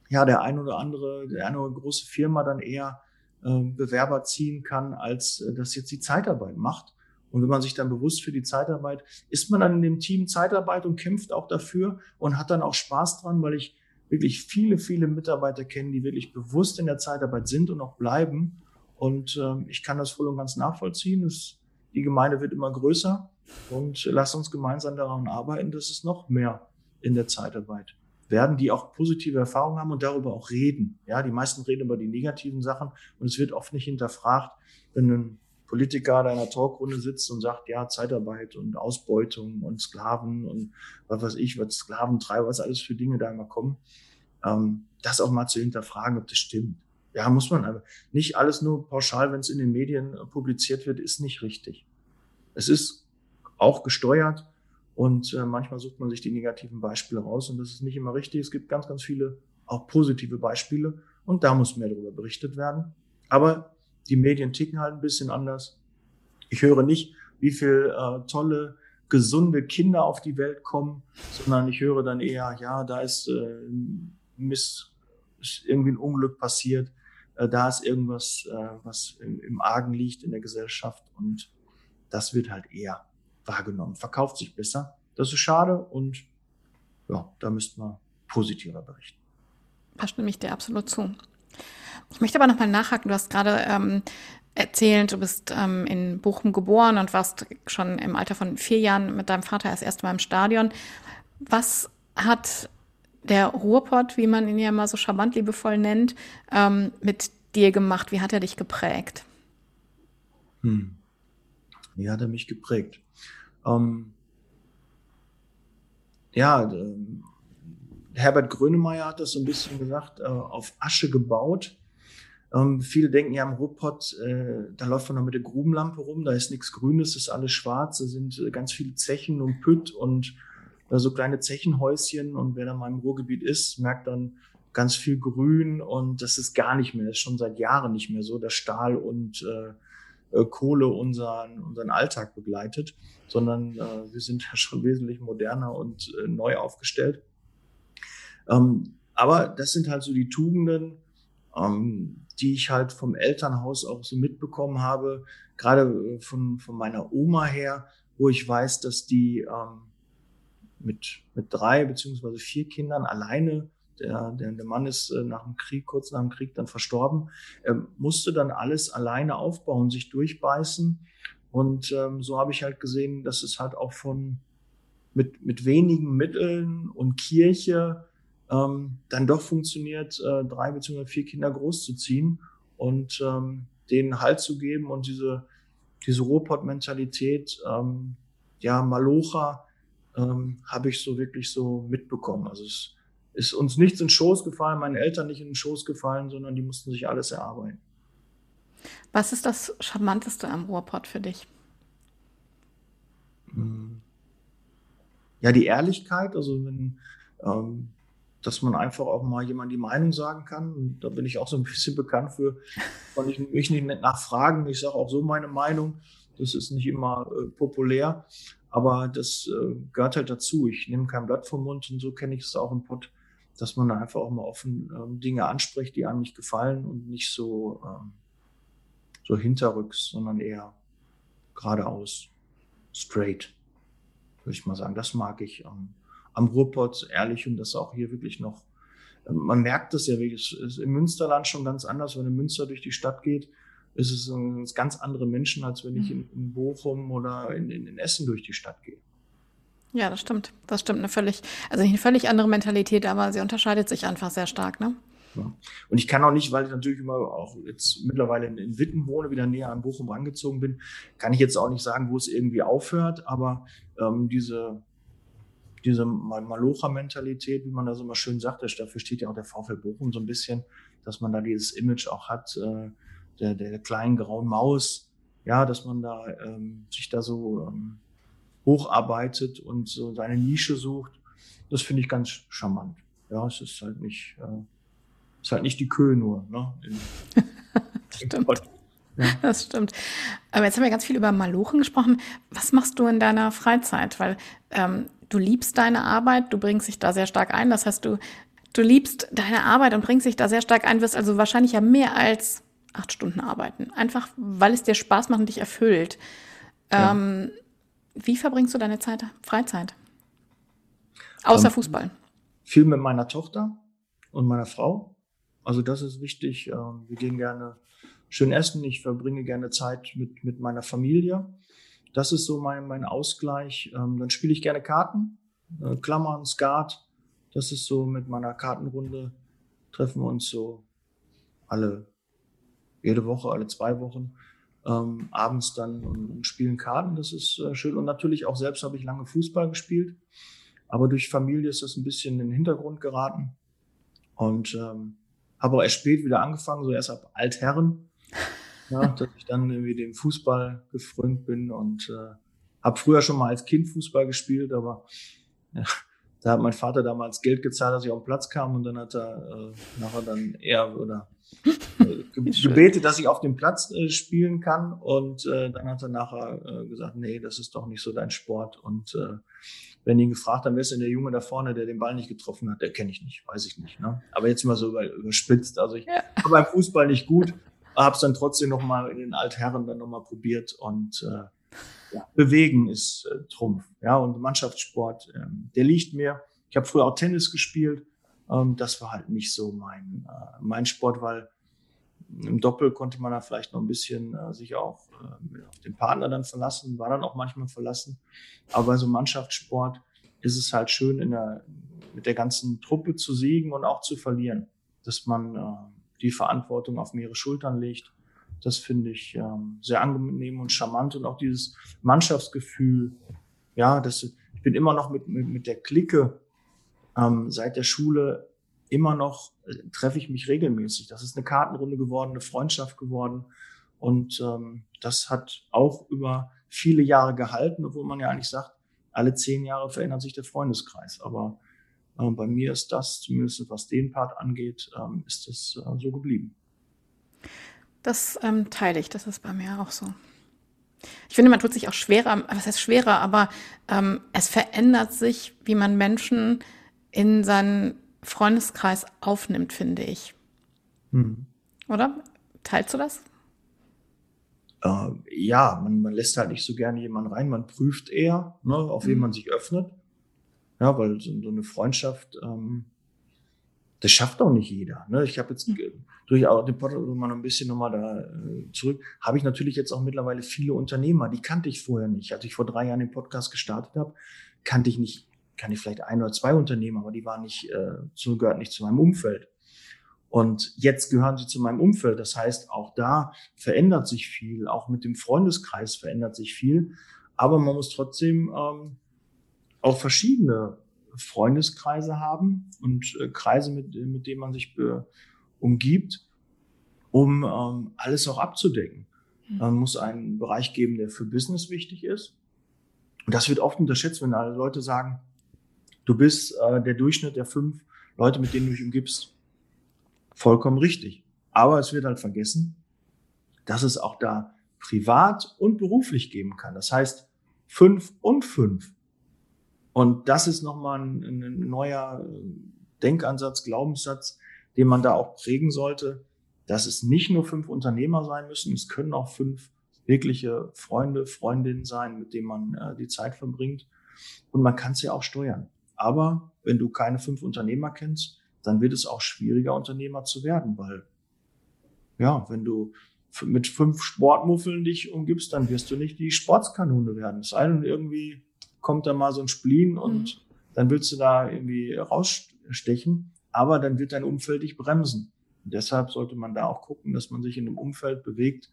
ja der ein oder andere, der eine oder große Firma dann eher ähm, Bewerber ziehen kann, als äh, das jetzt die Zeitarbeit macht. Und wenn man sich dann bewusst für die Zeitarbeit, ist man dann in dem Team Zeitarbeit und kämpft auch dafür und hat dann auch Spaß dran, weil ich wirklich viele, viele Mitarbeiter kenne, die wirklich bewusst in der Zeitarbeit sind und auch bleiben und ähm, ich kann das voll und ganz nachvollziehen. Es, die Gemeinde wird immer größer und lass uns gemeinsam daran arbeiten, dass es noch mehr in der Zeitarbeit werden, die auch positive Erfahrungen haben und darüber auch reden. Ja, die meisten reden über die negativen Sachen und es wird oft nicht hinterfragt, wenn ein Politiker in einer Talkrunde sitzt und sagt, ja, Zeitarbeit und Ausbeutung und Sklaven und was weiß ich, was Sklaventreiber, was alles für Dinge da immer kommen, ähm, das auch mal zu hinterfragen, ob das stimmt ja, muss man aber. Nicht alles nur pauschal, wenn es in den Medien äh, publiziert wird, ist nicht richtig. Es ist auch gesteuert und äh, manchmal sucht man sich die negativen Beispiele raus und das ist nicht immer richtig. Es gibt ganz, ganz viele auch positive Beispiele und da muss mehr darüber berichtet werden. Aber die Medien ticken halt ein bisschen anders. Ich höre nicht, wie viel äh, tolle, gesunde Kinder auf die Welt kommen, sondern ich höre dann eher, ja, da ist äh, Miss, ist irgendwie ein Unglück passiert da ist irgendwas, äh, was im, Argen liegt in der Gesellschaft und das wird halt eher wahrgenommen, verkauft sich besser. Das ist schade und ja, da müssten wir positiver berichten. Da stimme ich dir absolut zu. Ich möchte aber nochmal nachhaken. Du hast gerade ähm, erzählt, du bist ähm, in Bochum geboren und warst schon im Alter von vier Jahren mit deinem Vater das erste Mal im Stadion. Was hat der Ruhrpott, wie man ihn ja mal so charmant liebevoll nennt, ähm, mit dir gemacht? Wie hat er dich geprägt? Hm. Wie hat er mich geprägt? Ähm, ja, äh, Herbert Grönemeyer hat das so ein bisschen gesagt, äh, auf Asche gebaut. Ähm, viele denken ja am Ruhrpott, äh, da läuft man noch mit der Grubenlampe rum, da ist nichts Grünes, ist alles schwarz, da sind äh, ganz viele Zechen und Pütt und so kleine Zechenhäuschen und wer da mal im Ruhrgebiet ist, merkt dann ganz viel Grün und das ist gar nicht mehr, das ist schon seit Jahren nicht mehr so, dass Stahl und äh, äh, Kohle unseren, unseren Alltag begleitet, sondern äh, wir sind ja schon wesentlich moderner und äh, neu aufgestellt. Ähm, aber das sind halt so die Tugenden, ähm, die ich halt vom Elternhaus auch so mitbekommen habe, gerade äh, von, von meiner Oma her, wo ich weiß, dass die ähm, mit, mit drei beziehungsweise vier Kindern alleine der, der, der Mann ist äh, nach dem Krieg, kurz nach dem Krieg dann verstorben, er musste dann alles alleine aufbauen, sich durchbeißen. Und ähm, so habe ich halt gesehen, dass es halt auch von mit, mit wenigen Mitteln und Kirche ähm, dann doch funktioniert, äh, drei beziehungsweise vier Kinder großzuziehen und ähm, denen Halt zu geben und diese, diese Ruhrpott-Mentalität, ähm, ja, Malocha, ähm, habe ich so wirklich so mitbekommen. Also es ist uns nichts in den Schoß gefallen, meinen Eltern nicht in den Schoß gefallen, sondern die mussten sich alles erarbeiten. Was ist das Charmanteste am Ruhrpott für dich? Hm. Ja, die Ehrlichkeit, also wenn, ähm, dass man einfach auch mal jemand die Meinung sagen kann. Und da bin ich auch so ein bisschen bekannt für, wenn ich mich nicht nachfragen. Ich sage auch so meine Meinung. Das ist nicht immer äh, populär, aber das äh, gehört halt dazu. Ich nehme kein Blatt vom Mund und so kenne ich es auch im Pott dass man einfach auch mal offen ähm, Dinge anspricht, die einem nicht gefallen und nicht so, ähm, so hinterrücks, sondern eher geradeaus, straight, würde ich mal sagen. Das mag ich am, am Ruhrpott, ehrlich, und das auch hier wirklich noch. Ähm, man merkt das ja wirklich, es ist im Münsterland schon ganz anders, wenn in Münster durch die Stadt geht, ist es ein, ganz andere Menschen, als wenn ich mhm. in, in Bochum oder in, in, in Essen durch die Stadt gehe. Ja, das stimmt. Das stimmt eine völlig, also eine völlig andere Mentalität, aber sie unterscheidet sich einfach sehr stark, ne? Ja. Und ich kann auch nicht, weil ich natürlich immer auch jetzt mittlerweile in, in Witten wohne, wieder näher an Bochum rangezogen bin, kann ich jetzt auch nicht sagen, wo es irgendwie aufhört, aber ähm, diese, diese Malocha-Mentalität, wie man da so mal schön sagt, dafür steht ja auch der VfL Bochum so ein bisschen, dass man da dieses Image auch hat, äh, der, der kleinen grauen Maus, ja, dass man da ähm, sich da so ähm, hocharbeitet und so seine Nische sucht. Das finde ich ganz charmant. Ja, es ist halt nicht, äh, ist halt nicht die Kö nur. Ne? In, stimmt. Ja. Das stimmt. Aber jetzt haben wir ganz viel über Malochen gesprochen. Was machst du in deiner Freizeit? Weil ähm, du liebst deine Arbeit, du bringst dich da sehr stark ein. Das heißt, du, du liebst deine Arbeit und bringst dich da sehr stark ein, wirst also wahrscheinlich ja mehr als acht Stunden arbeiten. Einfach, weil es dir Spaß macht und dich erfüllt. Ja. Ähm, wie verbringst du deine Zeit, Freizeit? Außer ähm, Fußball. Viel mit meiner Tochter und meiner Frau. Also das ist wichtig. Ähm, wir gehen gerne schön essen. Ich verbringe gerne Zeit mit, mit meiner Familie. Das ist so mein, mein Ausgleich. Ähm, dann spiele ich gerne Karten, äh, Klammern, Skat. Das ist so mit meiner Kartenrunde. Treffen wir uns so alle, jede Woche, alle zwei Wochen ähm, abends dann und, und, spielen Karten. Das ist äh, schön. Und natürlich auch selbst habe ich lange Fußball gespielt. Aber durch Familie ist das ein bisschen in den Hintergrund geraten. Und ähm, habe auch erst spät wieder angefangen, so erst ab Altherren, ja, dass ich dann irgendwie dem Fußball gefrönt bin und äh, habe früher schon mal als Kind Fußball gespielt, aber ja, da hat mein Vater damals Geld gezahlt, dass ich auf den Platz kam und dann hat er äh, nachher dann eher oder gebetet, dass ich auf dem Platz äh, spielen kann. Und äh, dann hat er nachher äh, gesagt, nee, das ist doch nicht so dein Sport. Und äh, wenn ihn gefragt haben, wer ist denn der Junge da vorne, der den Ball nicht getroffen hat, der kenne ich nicht, weiß ich nicht. Ne? Aber jetzt mal so über, überspitzt. Also ich ja. war beim Fußball nicht gut, habe es dann trotzdem noch mal in den Altherren dann noch mal probiert und äh, ja, bewegen ist äh, Trumpf. Ja, und Mannschaftssport, ähm, der liegt mir. Ich habe früher auch Tennis gespielt. Ähm, das war halt nicht so mein, äh, mein Sport, weil im Doppel konnte man da vielleicht noch ein bisschen äh, sich auch äh, auf den Partner dann verlassen, war dann auch manchmal verlassen. Aber bei so Mannschaftssport ist es halt schön, in der, mit der ganzen Truppe zu siegen und auch zu verlieren. Dass man äh, die Verantwortung auf mehrere Schultern legt. Das finde ich ähm, sehr angenehm und charmant und auch dieses Mannschaftsgefühl. Ja, das, ich bin immer noch mit, mit, mit der Clique ähm, seit der Schule immer noch äh, treffe ich mich regelmäßig. Das ist eine Kartenrunde geworden, eine Freundschaft geworden. Und ähm, das hat auch über viele Jahre gehalten, obwohl man ja eigentlich sagt, alle zehn Jahre verändert sich der Freundeskreis. Aber äh, bei mir ist das, zumindest was den Part angeht, ähm, ist das äh, so geblieben. Das ähm, teile ich, das ist bei mir auch so. Ich finde, man tut sich auch schwerer, was heißt schwerer, aber ähm, es verändert sich, wie man Menschen in seinen Freundeskreis aufnimmt, finde ich. Hm. Oder? Teilst du das? Äh, ja, man, man lässt halt nicht so gerne jemanden rein, man prüft eher, ne, auf wen mhm. man sich öffnet. Ja, weil so, so eine Freundschaft, ähm, das schafft auch nicht jeder. Ne? Ich habe jetzt mhm. durch auch den Podcast mal ein bisschen nochmal da äh, zurück, habe ich natürlich jetzt auch mittlerweile viele Unternehmer, die kannte ich vorher nicht. Als ich vor drei Jahren den Podcast gestartet habe, kannte ich nicht, kann ich vielleicht ein oder zwei Unternehmer, aber die waren nicht, äh, so gehört nicht zu meinem Umfeld. Und jetzt gehören sie zu meinem Umfeld. Das heißt, auch da verändert sich viel, auch mit dem Freundeskreis verändert sich viel. Aber man muss trotzdem ähm, auch verschiedene Freundeskreise haben und äh, Kreise, mit, mit denen man sich be, umgibt, um ähm, alles auch abzudecken. Mhm. Man muss einen Bereich geben, der für Business wichtig ist. Und das wird oft unterschätzt, wenn alle Leute sagen, du bist äh, der Durchschnitt der fünf Leute, mit denen du dich umgibst vollkommen richtig. Aber es wird halt vergessen, dass es auch da privat und beruflich geben kann. Das heißt, fünf und fünf. Und das ist nochmal ein, ein neuer äh, Denkansatz, Glaubenssatz, den man da auch prägen sollte, dass es nicht nur fünf Unternehmer sein müssen, es können auch fünf wirkliche Freunde, Freundinnen sein, mit denen man äh, die Zeit verbringt. Und man kann es ja auch steuern. Aber wenn du keine fünf Unternehmer kennst, dann wird es auch schwieriger, Unternehmer zu werden, weil, ja, wenn du mit fünf Sportmuffeln dich umgibst, dann wirst du nicht die Sportskanone werden. Es sei denn, irgendwie kommt da mal so ein Spleen und mhm. dann willst du da irgendwie rausstechen, aber dann wird dein Umfeld dich bremsen. Und deshalb sollte man da auch gucken, dass man sich in einem Umfeld bewegt,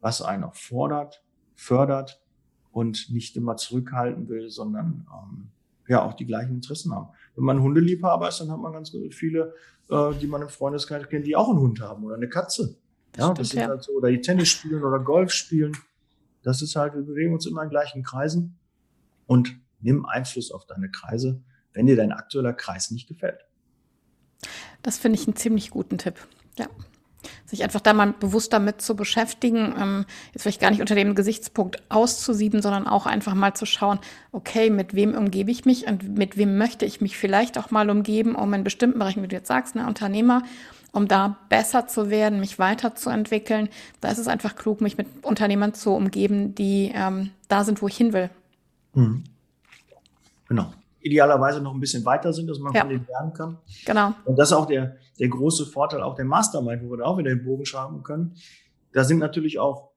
was einen auch fordert, fördert und nicht immer zurückhalten will, sondern ähm, ja auch die gleichen Interessen haben. Wenn man Hundeliebhaber ist, dann hat man ganz viele, äh, die man im Freundeskreis kennt, die auch einen Hund haben oder eine Katze. Das ja, das ist ja. halt so, oder die Tennis spielen oder Golf spielen. Das ist halt, wir bewegen uns immer in gleichen Kreisen und nimm Einfluss auf deine Kreise, wenn dir dein aktueller Kreis nicht gefällt. Das finde ich einen ziemlich guten Tipp. Ja sich einfach da mal bewusst damit zu beschäftigen, ähm, jetzt vielleicht gar nicht unter dem Gesichtspunkt auszusieben, sondern auch einfach mal zu schauen, okay, mit wem umgebe ich mich und mit wem möchte ich mich vielleicht auch mal umgeben, um in bestimmten Bereichen, wie du jetzt sagst, ne, Unternehmer, um da besser zu werden, mich weiterzuentwickeln. Da ist es einfach klug, mich mit Unternehmern zu umgeben, die ähm, da sind, wo ich hin will. Mhm. Genau idealerweise noch ein bisschen weiter sind, dass man ja. von denen lernen kann. Genau. Und das ist auch der, der große Vorteil auch der Mastermind, wo wir da auch wieder den Bogen schlagen können. Da sind natürlich auch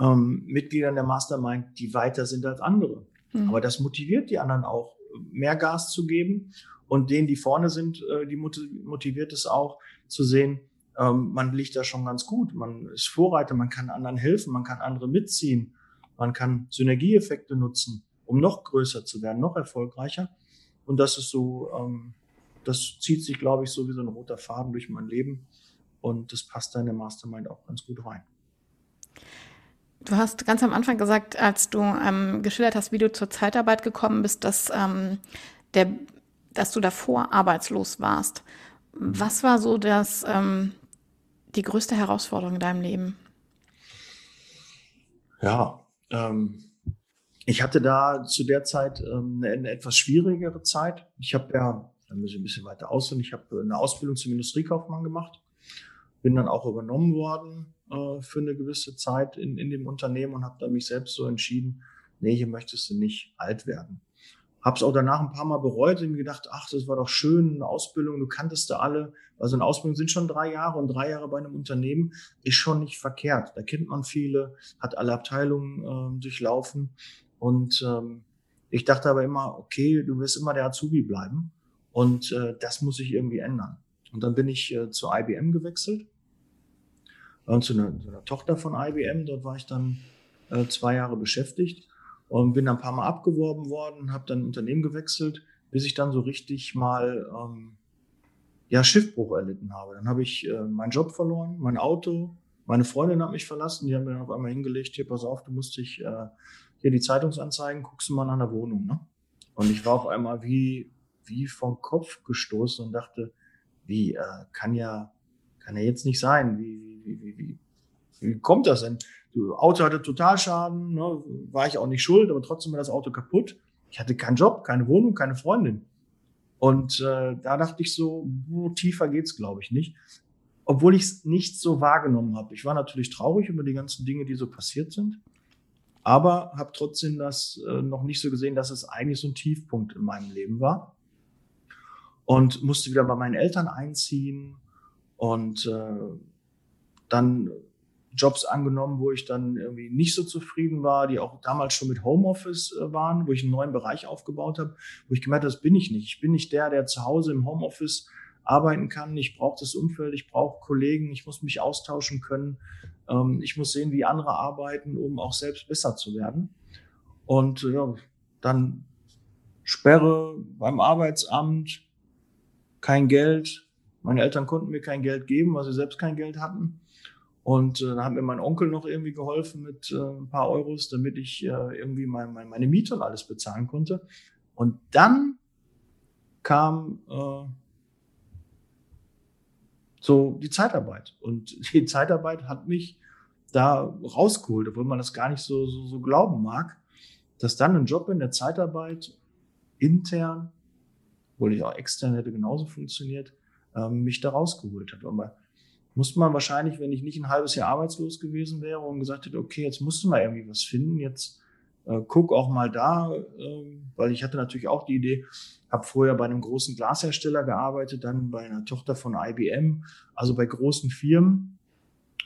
ähm, Mitglieder in der Mastermind, die weiter sind als andere. Mhm. Aber das motiviert die anderen auch, mehr Gas zu geben. Und denen, die vorne sind, äh, die motiviert es auch zu sehen, ähm, man liegt da schon ganz gut. Man ist Vorreiter, man kann anderen helfen, man kann andere mitziehen, man kann Synergieeffekte nutzen um noch größer zu werden, noch erfolgreicher. Und das ist so, ähm, das zieht sich, glaube ich, so wie so ein roter Faden durch mein Leben. Und das passt da in der Mastermind auch ganz gut rein. Du hast ganz am Anfang gesagt, als du ähm, geschildert hast, wie du zur Zeitarbeit gekommen bist, dass, ähm, der, dass du davor arbeitslos warst. Was war so das, ähm, die größte Herausforderung in deinem Leben? Ja, ähm, ich hatte da zu der Zeit ähm, eine, etwas schwierigere Zeit. Ich habe ja, da muss ich ein bisschen weiter ausholen, ich habe eine Ausbildung zum Industriekaufmann gemacht, bin dann auch übernommen worden äh, für eine gewisse Zeit in, in dem Unternehmen und habe da mich selbst so entschieden, nee, hier möchtest du nicht alt werden. Hab's auch danach ein paar Mal bereut und mir gedacht, ach, das war doch schön, eine Ausbildung, du kanntest da alle. Also eine Ausbildung sind schon drei Jahre und drei Jahre bei einem Unternehmen ist schon nicht verkehrt. Da kennt man viele, hat alle Abteilungen äh, durchlaufen und ähm, ich dachte aber immer, okay, du wirst immer der Azubi bleiben. Und äh, das muss sich irgendwie ändern. Und dann bin ich äh, zu IBM gewechselt. Und zu einer, zu einer Tochter von IBM. Dort war ich dann äh, zwei Jahre beschäftigt und bin dann ein paar Mal abgeworben worden, habe dann Unternehmen gewechselt, bis ich dann so richtig mal ähm, ja, Schiffbruch erlitten habe. Dann habe ich äh, meinen Job verloren, mein Auto, meine Freundin hat mich verlassen, die haben mir dann auf einmal hingelegt, hier, pass auf, du musst dich äh, hier die Zeitungsanzeigen, guckst du mal nach einer Wohnung. Ne? Und ich war auf einmal wie, wie vom Kopf gestoßen und dachte, wie, äh, kann ja, kann ja jetzt nicht sein. Wie, wie, wie, wie, wie kommt das denn? Das Auto hatte Totalschaden, ne? war ich auch nicht schuld, aber trotzdem war das Auto kaputt. Ich hatte keinen Job, keine Wohnung, keine Freundin. Und äh, da dachte ich so, tiefer geht's, glaube ich, nicht. Obwohl ich es nicht so wahrgenommen habe. Ich war natürlich traurig über die ganzen Dinge, die so passiert sind, aber habe trotzdem das äh, noch nicht so gesehen, dass es eigentlich so ein Tiefpunkt in meinem Leben war. Und musste wieder bei meinen Eltern einziehen und äh, dann Jobs angenommen, wo ich dann irgendwie nicht so zufrieden war, die auch damals schon mit Homeoffice äh, waren, wo ich einen neuen Bereich aufgebaut habe, wo ich gemerkt habe, das bin ich nicht. Ich bin nicht der, der zu Hause im Homeoffice arbeiten kann. Ich brauche das Umfeld, ich brauche Kollegen, ich muss mich austauschen können. Ähm, ich muss sehen, wie andere arbeiten, um auch selbst besser zu werden. Und ja, dann Sperre beim Arbeitsamt, kein Geld. Meine Eltern konnten mir kein Geld geben, weil sie selbst kein Geld hatten. Und äh, da hat mir mein Onkel noch irgendwie geholfen mit äh, ein paar Euros, damit ich äh, irgendwie mein, mein, meine Miete und alles bezahlen konnte. Und dann kam äh, so die Zeitarbeit. Und die Zeitarbeit hat mich da rausgeholt, obwohl man das gar nicht so, so, so glauben mag, dass dann ein Job in der Zeitarbeit intern, obwohl ich auch extern hätte genauso funktioniert, ähm, mich da rausgeholt hat. Aber musste man wahrscheinlich, wenn ich nicht ein halbes Jahr arbeitslos gewesen wäre und gesagt hätte, okay, jetzt musst du mal irgendwie was finden, jetzt äh, guck auch mal da, äh, weil ich hatte natürlich auch die Idee, habe vorher bei einem großen Glashersteller gearbeitet, dann bei einer Tochter von IBM, also bei großen Firmen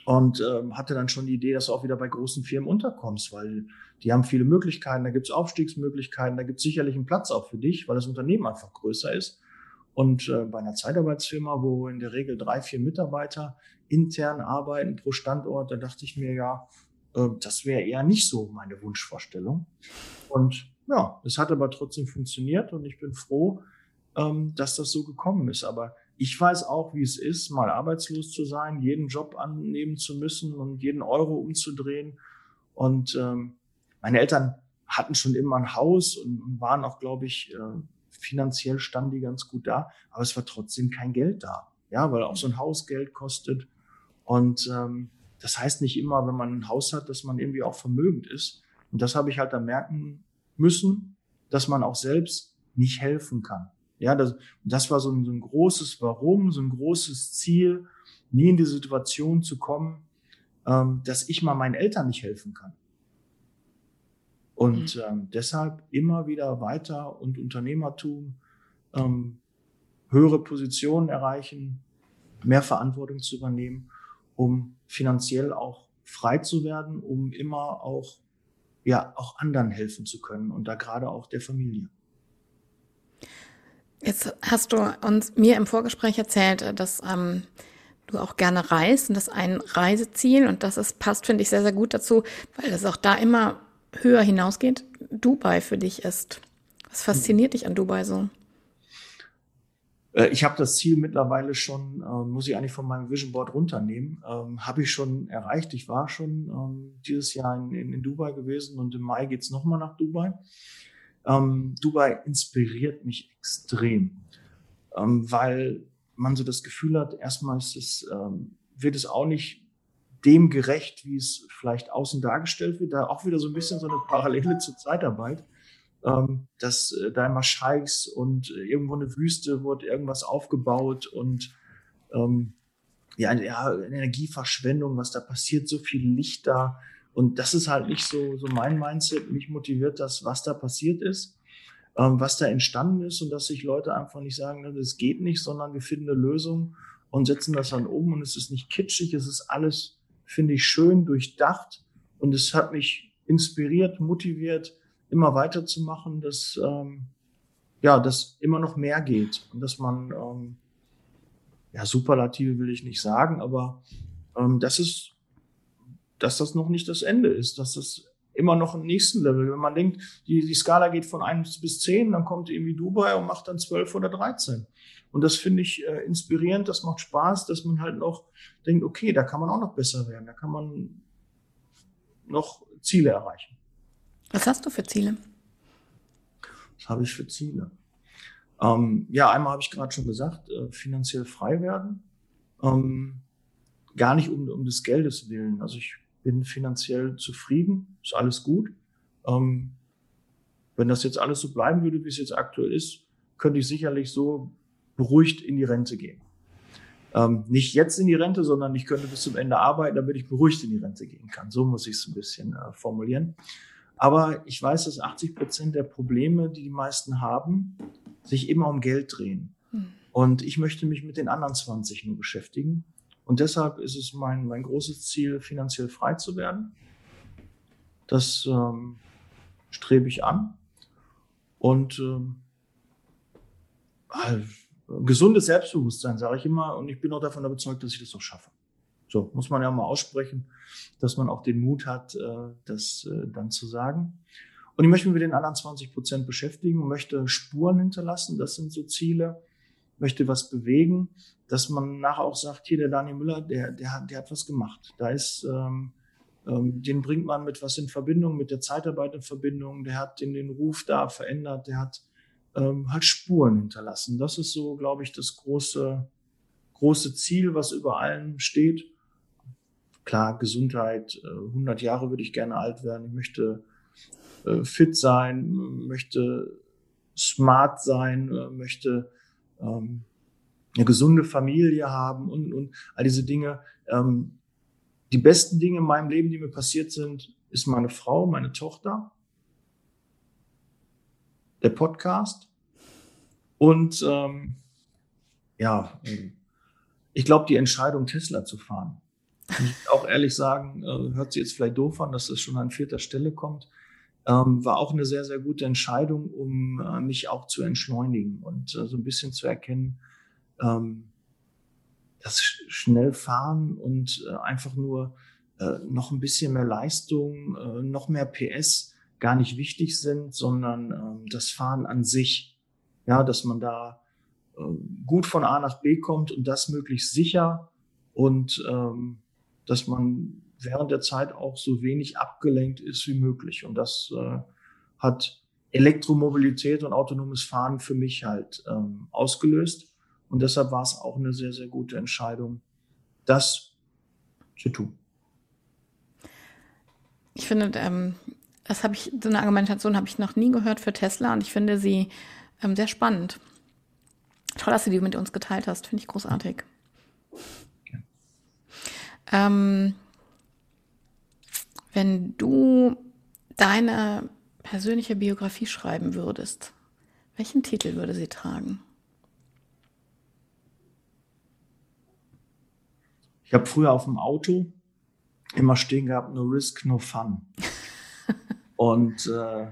und äh, hatte dann schon die Idee, dass du auch wieder bei großen Firmen unterkommst, weil die haben viele Möglichkeiten, da gibt es Aufstiegsmöglichkeiten, da gibt es sicherlich einen Platz auch für dich, weil das Unternehmen einfach größer ist. Und äh, bei einer Zeitarbeitsfirma, wo in der Regel drei, vier Mitarbeiter intern arbeiten pro Standort, da dachte ich mir, ja, das wäre eher nicht so meine Wunschvorstellung. Und ja, es hat aber trotzdem funktioniert und ich bin froh, ähm, dass das so gekommen ist. Aber ich weiß auch, wie es ist, mal arbeitslos zu sein, jeden Job annehmen zu müssen und jeden Euro umzudrehen. Und ähm, meine Eltern hatten schon immer ein Haus und waren auch, glaube ich, äh, finanziell standen die ganz gut da, aber es war trotzdem kein Geld da. Ja, weil auch so ein Haus Geld kostet. Und ähm, das heißt nicht immer, wenn man ein Haus hat, dass man irgendwie auch vermögend ist. Und das habe ich halt dann merken müssen, dass man auch selbst nicht helfen kann. Ja, das, das war so ein, so ein großes Warum, so ein großes Ziel, nie in die Situation zu kommen, ähm, dass ich mal meinen Eltern nicht helfen kann. Und mhm. ähm, deshalb immer wieder weiter und Unternehmertum, ähm, höhere Positionen erreichen, mehr Verantwortung zu übernehmen, um finanziell auch frei zu werden, um immer auch, ja, auch anderen helfen zu können und da gerade auch der Familie. Jetzt hast du uns mir im Vorgespräch erzählt, dass ähm, du auch gerne reist und das ein Reiseziel und das ist, passt, finde ich, sehr, sehr gut dazu, weil es auch da immer höher hinausgeht, Dubai für dich ist. Was fasziniert dich an Dubai so? Äh, ich habe das Ziel mittlerweile schon, äh, muss ich eigentlich von meinem Vision Board runternehmen, ähm, habe ich schon erreicht. Ich war schon ähm, dieses Jahr in, in, Dubai gewesen und im Mai geht's nochmal nach Dubai. Ähm, Dubai inspiriert mich extrem, ähm, weil man so das Gefühl hat, erstmal ist es, ähm, wird es auch nicht dem gerecht, wie es vielleicht außen dargestellt wird. Da auch wieder so ein bisschen so eine Parallele zur Zeitarbeit, ähm, dass äh, da immer Scheichs und äh, irgendwo eine Wüste wird irgendwas aufgebaut und ähm, ja, ja, Energieverschwendung, was da passiert, so viel Licht da. Und das ist halt nicht so, so mein Mindset. Mich motiviert das, was da passiert ist, ähm, was da entstanden ist und dass sich Leute einfach nicht sagen, das geht nicht, sondern wir finden eine Lösung und setzen das dann um und es ist nicht kitschig, es ist alles finde ich schön, durchdacht und es hat mich inspiriert, motiviert, immer weiterzumachen, dass ähm, ja, dass immer noch mehr geht und dass man ähm, ja Superlative will ich nicht sagen, aber ähm, das ist, dass das noch nicht das Ende ist, dass das immer noch im nächsten Level. Wenn man denkt, die, die Skala geht von 1 bis 10, dann kommt irgendwie Dubai und macht dann 12 oder 13. Und das finde ich äh, inspirierend, das macht Spaß, dass man halt noch denkt, okay, da kann man auch noch besser werden, da kann man noch Ziele erreichen. Was hast du für Ziele? Was habe ich für Ziele? Ähm, ja, einmal habe ich gerade schon gesagt, äh, finanziell frei werden. Ähm, gar nicht um, um des Geldes willen. Also ich bin finanziell zufrieden, ist alles gut. Ähm, wenn das jetzt alles so bleiben würde, wie es jetzt aktuell ist, könnte ich sicherlich so beruhigt in die Rente gehen. Ähm, nicht jetzt in die Rente, sondern ich könnte bis zum Ende arbeiten, damit ich beruhigt in die Rente gehen kann. So muss ich es ein bisschen äh, formulieren. Aber ich weiß, dass 80 Prozent der Probleme, die die meisten haben, sich immer um Geld drehen. Hm. Und ich möchte mich mit den anderen 20 nur beschäftigen. Und deshalb ist es mein, mein großes Ziel, finanziell frei zu werden. Das ähm, strebe ich an. Und ähm, halt, gesundes Selbstbewusstsein, sage ich immer. Und ich bin auch davon überzeugt, dass ich das auch schaffe. So, muss man ja mal aussprechen, dass man auch den Mut hat, äh, das äh, dann zu sagen. Und ich möchte mich mit den anderen 20 Prozent beschäftigen, möchte Spuren hinterlassen. Das sind so Ziele. Möchte was bewegen, dass man nachher auch sagt, hier der Daniel Müller, der, der, hat, der hat was gemacht. Da ist, ähm, ähm, den bringt man mit was in Verbindung, mit der Zeitarbeit in Verbindung. Der hat den, den Ruf da verändert. Der hat ähm, halt Spuren hinterlassen. Das ist so, glaube ich, das große, große Ziel, was über allem steht. Klar, Gesundheit, 100 äh, Jahre würde ich gerne alt werden. Ich möchte äh, fit sein, möchte smart sein, äh, möchte ähm, eine gesunde Familie haben und, und all diese Dinge. Ähm, die besten Dinge in meinem Leben, die mir passiert sind, ist meine Frau, meine Tochter, der Podcast und ähm, ja, ich glaube, die Entscheidung, Tesla zu fahren. Ich auch ehrlich sagen, äh, hört sich jetzt vielleicht doof an, dass das schon an vierter Stelle kommt. Ähm, war auch eine sehr, sehr gute Entscheidung, um äh, mich auch zu entschleunigen und äh, so ein bisschen zu erkennen, ähm, dass schnell fahren und äh, einfach nur äh, noch ein bisschen mehr Leistung, äh, noch mehr PS gar nicht wichtig sind, sondern äh, das Fahren an sich, ja, dass man da gut von A nach B kommt und das möglichst sicher und ähm, dass man während der Zeit auch so wenig abgelenkt ist wie möglich. Und das äh, hat Elektromobilität und autonomes Fahren für mich halt ähm, ausgelöst. Und deshalb war es auch eine sehr, sehr gute Entscheidung, das zu tun. Ich finde, ähm, das habe ich, so eine Argumentation habe ich noch nie gehört für Tesla und ich finde sie ähm, sehr spannend. Toll, dass du die mit uns geteilt hast, finde ich großartig. Ähm, wenn du deine persönliche Biografie schreiben würdest, welchen Titel würde sie tragen? Ich habe früher auf dem Auto immer stehen gehabt, no risk, no fun. Und äh,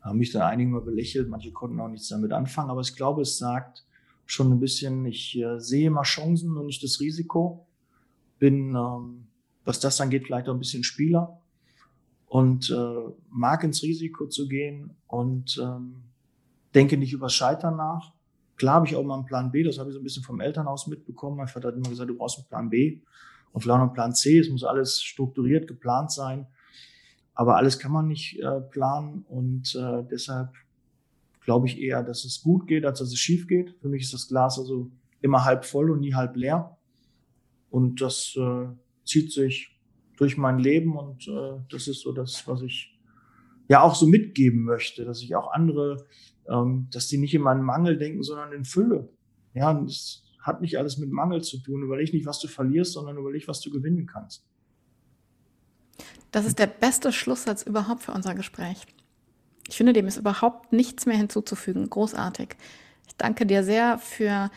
haben mich dann einige mal belächelt, manche konnten auch nichts damit anfangen, aber ich glaube, es sagt schon ein bisschen, ich äh, sehe immer Chancen und nicht das Risiko. Bin ähm, was das dann geht, vielleicht auch ein bisschen Spieler und äh, mag ins Risiko zu gehen und ähm, denke nicht über Scheitern nach. Klar habe ich auch mal einen Plan B, das habe ich so ein bisschen vom Elternhaus mitbekommen. Mein Vater hat immer gesagt, du brauchst einen Plan B und vielleicht noch einen Plan C. Es muss alles strukturiert, geplant sein. Aber alles kann man nicht äh, planen und äh, deshalb glaube ich eher, dass es gut geht, als dass es schief geht. Für mich ist das Glas also immer halb voll und nie halb leer. Und das äh, zieht sich durch mein Leben und äh, das ist so das, was ich ja auch so mitgeben möchte, dass ich auch andere, ähm, dass die nicht immer an Mangel denken, sondern in Fülle. Ja, es hat nicht alles mit Mangel zu tun. Überleg nicht, was du verlierst, sondern überleg, was du gewinnen kannst. Das ist der beste Schlusssatz überhaupt für unser Gespräch. Ich finde, dem ist überhaupt nichts mehr hinzuzufügen. Großartig. Ich danke dir sehr für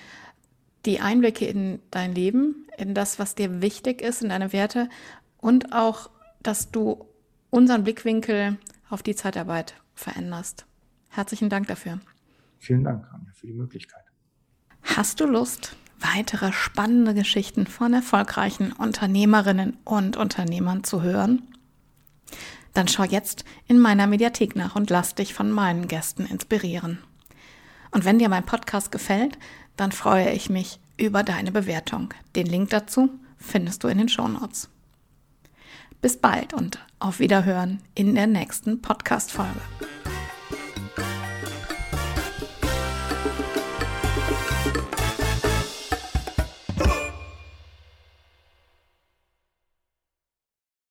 die Einblicke in dein Leben, in das, was dir wichtig ist, in deine Werte und auch, dass du unseren Blickwinkel auf die Zeitarbeit veränderst. Herzlichen Dank dafür. Vielen Dank, Anja, für die Möglichkeit. Hast du Lust, weitere spannende Geschichten von erfolgreichen Unternehmerinnen und Unternehmern zu hören? Dann schau jetzt in meiner Mediathek nach und lass dich von meinen Gästen inspirieren. Und wenn dir mein Podcast gefällt, dann freue ich mich über deine Bewertung. Den Link dazu findest du in den Show Notes. Bis bald und auf Wiederhören in der nächsten Podcast-Folge.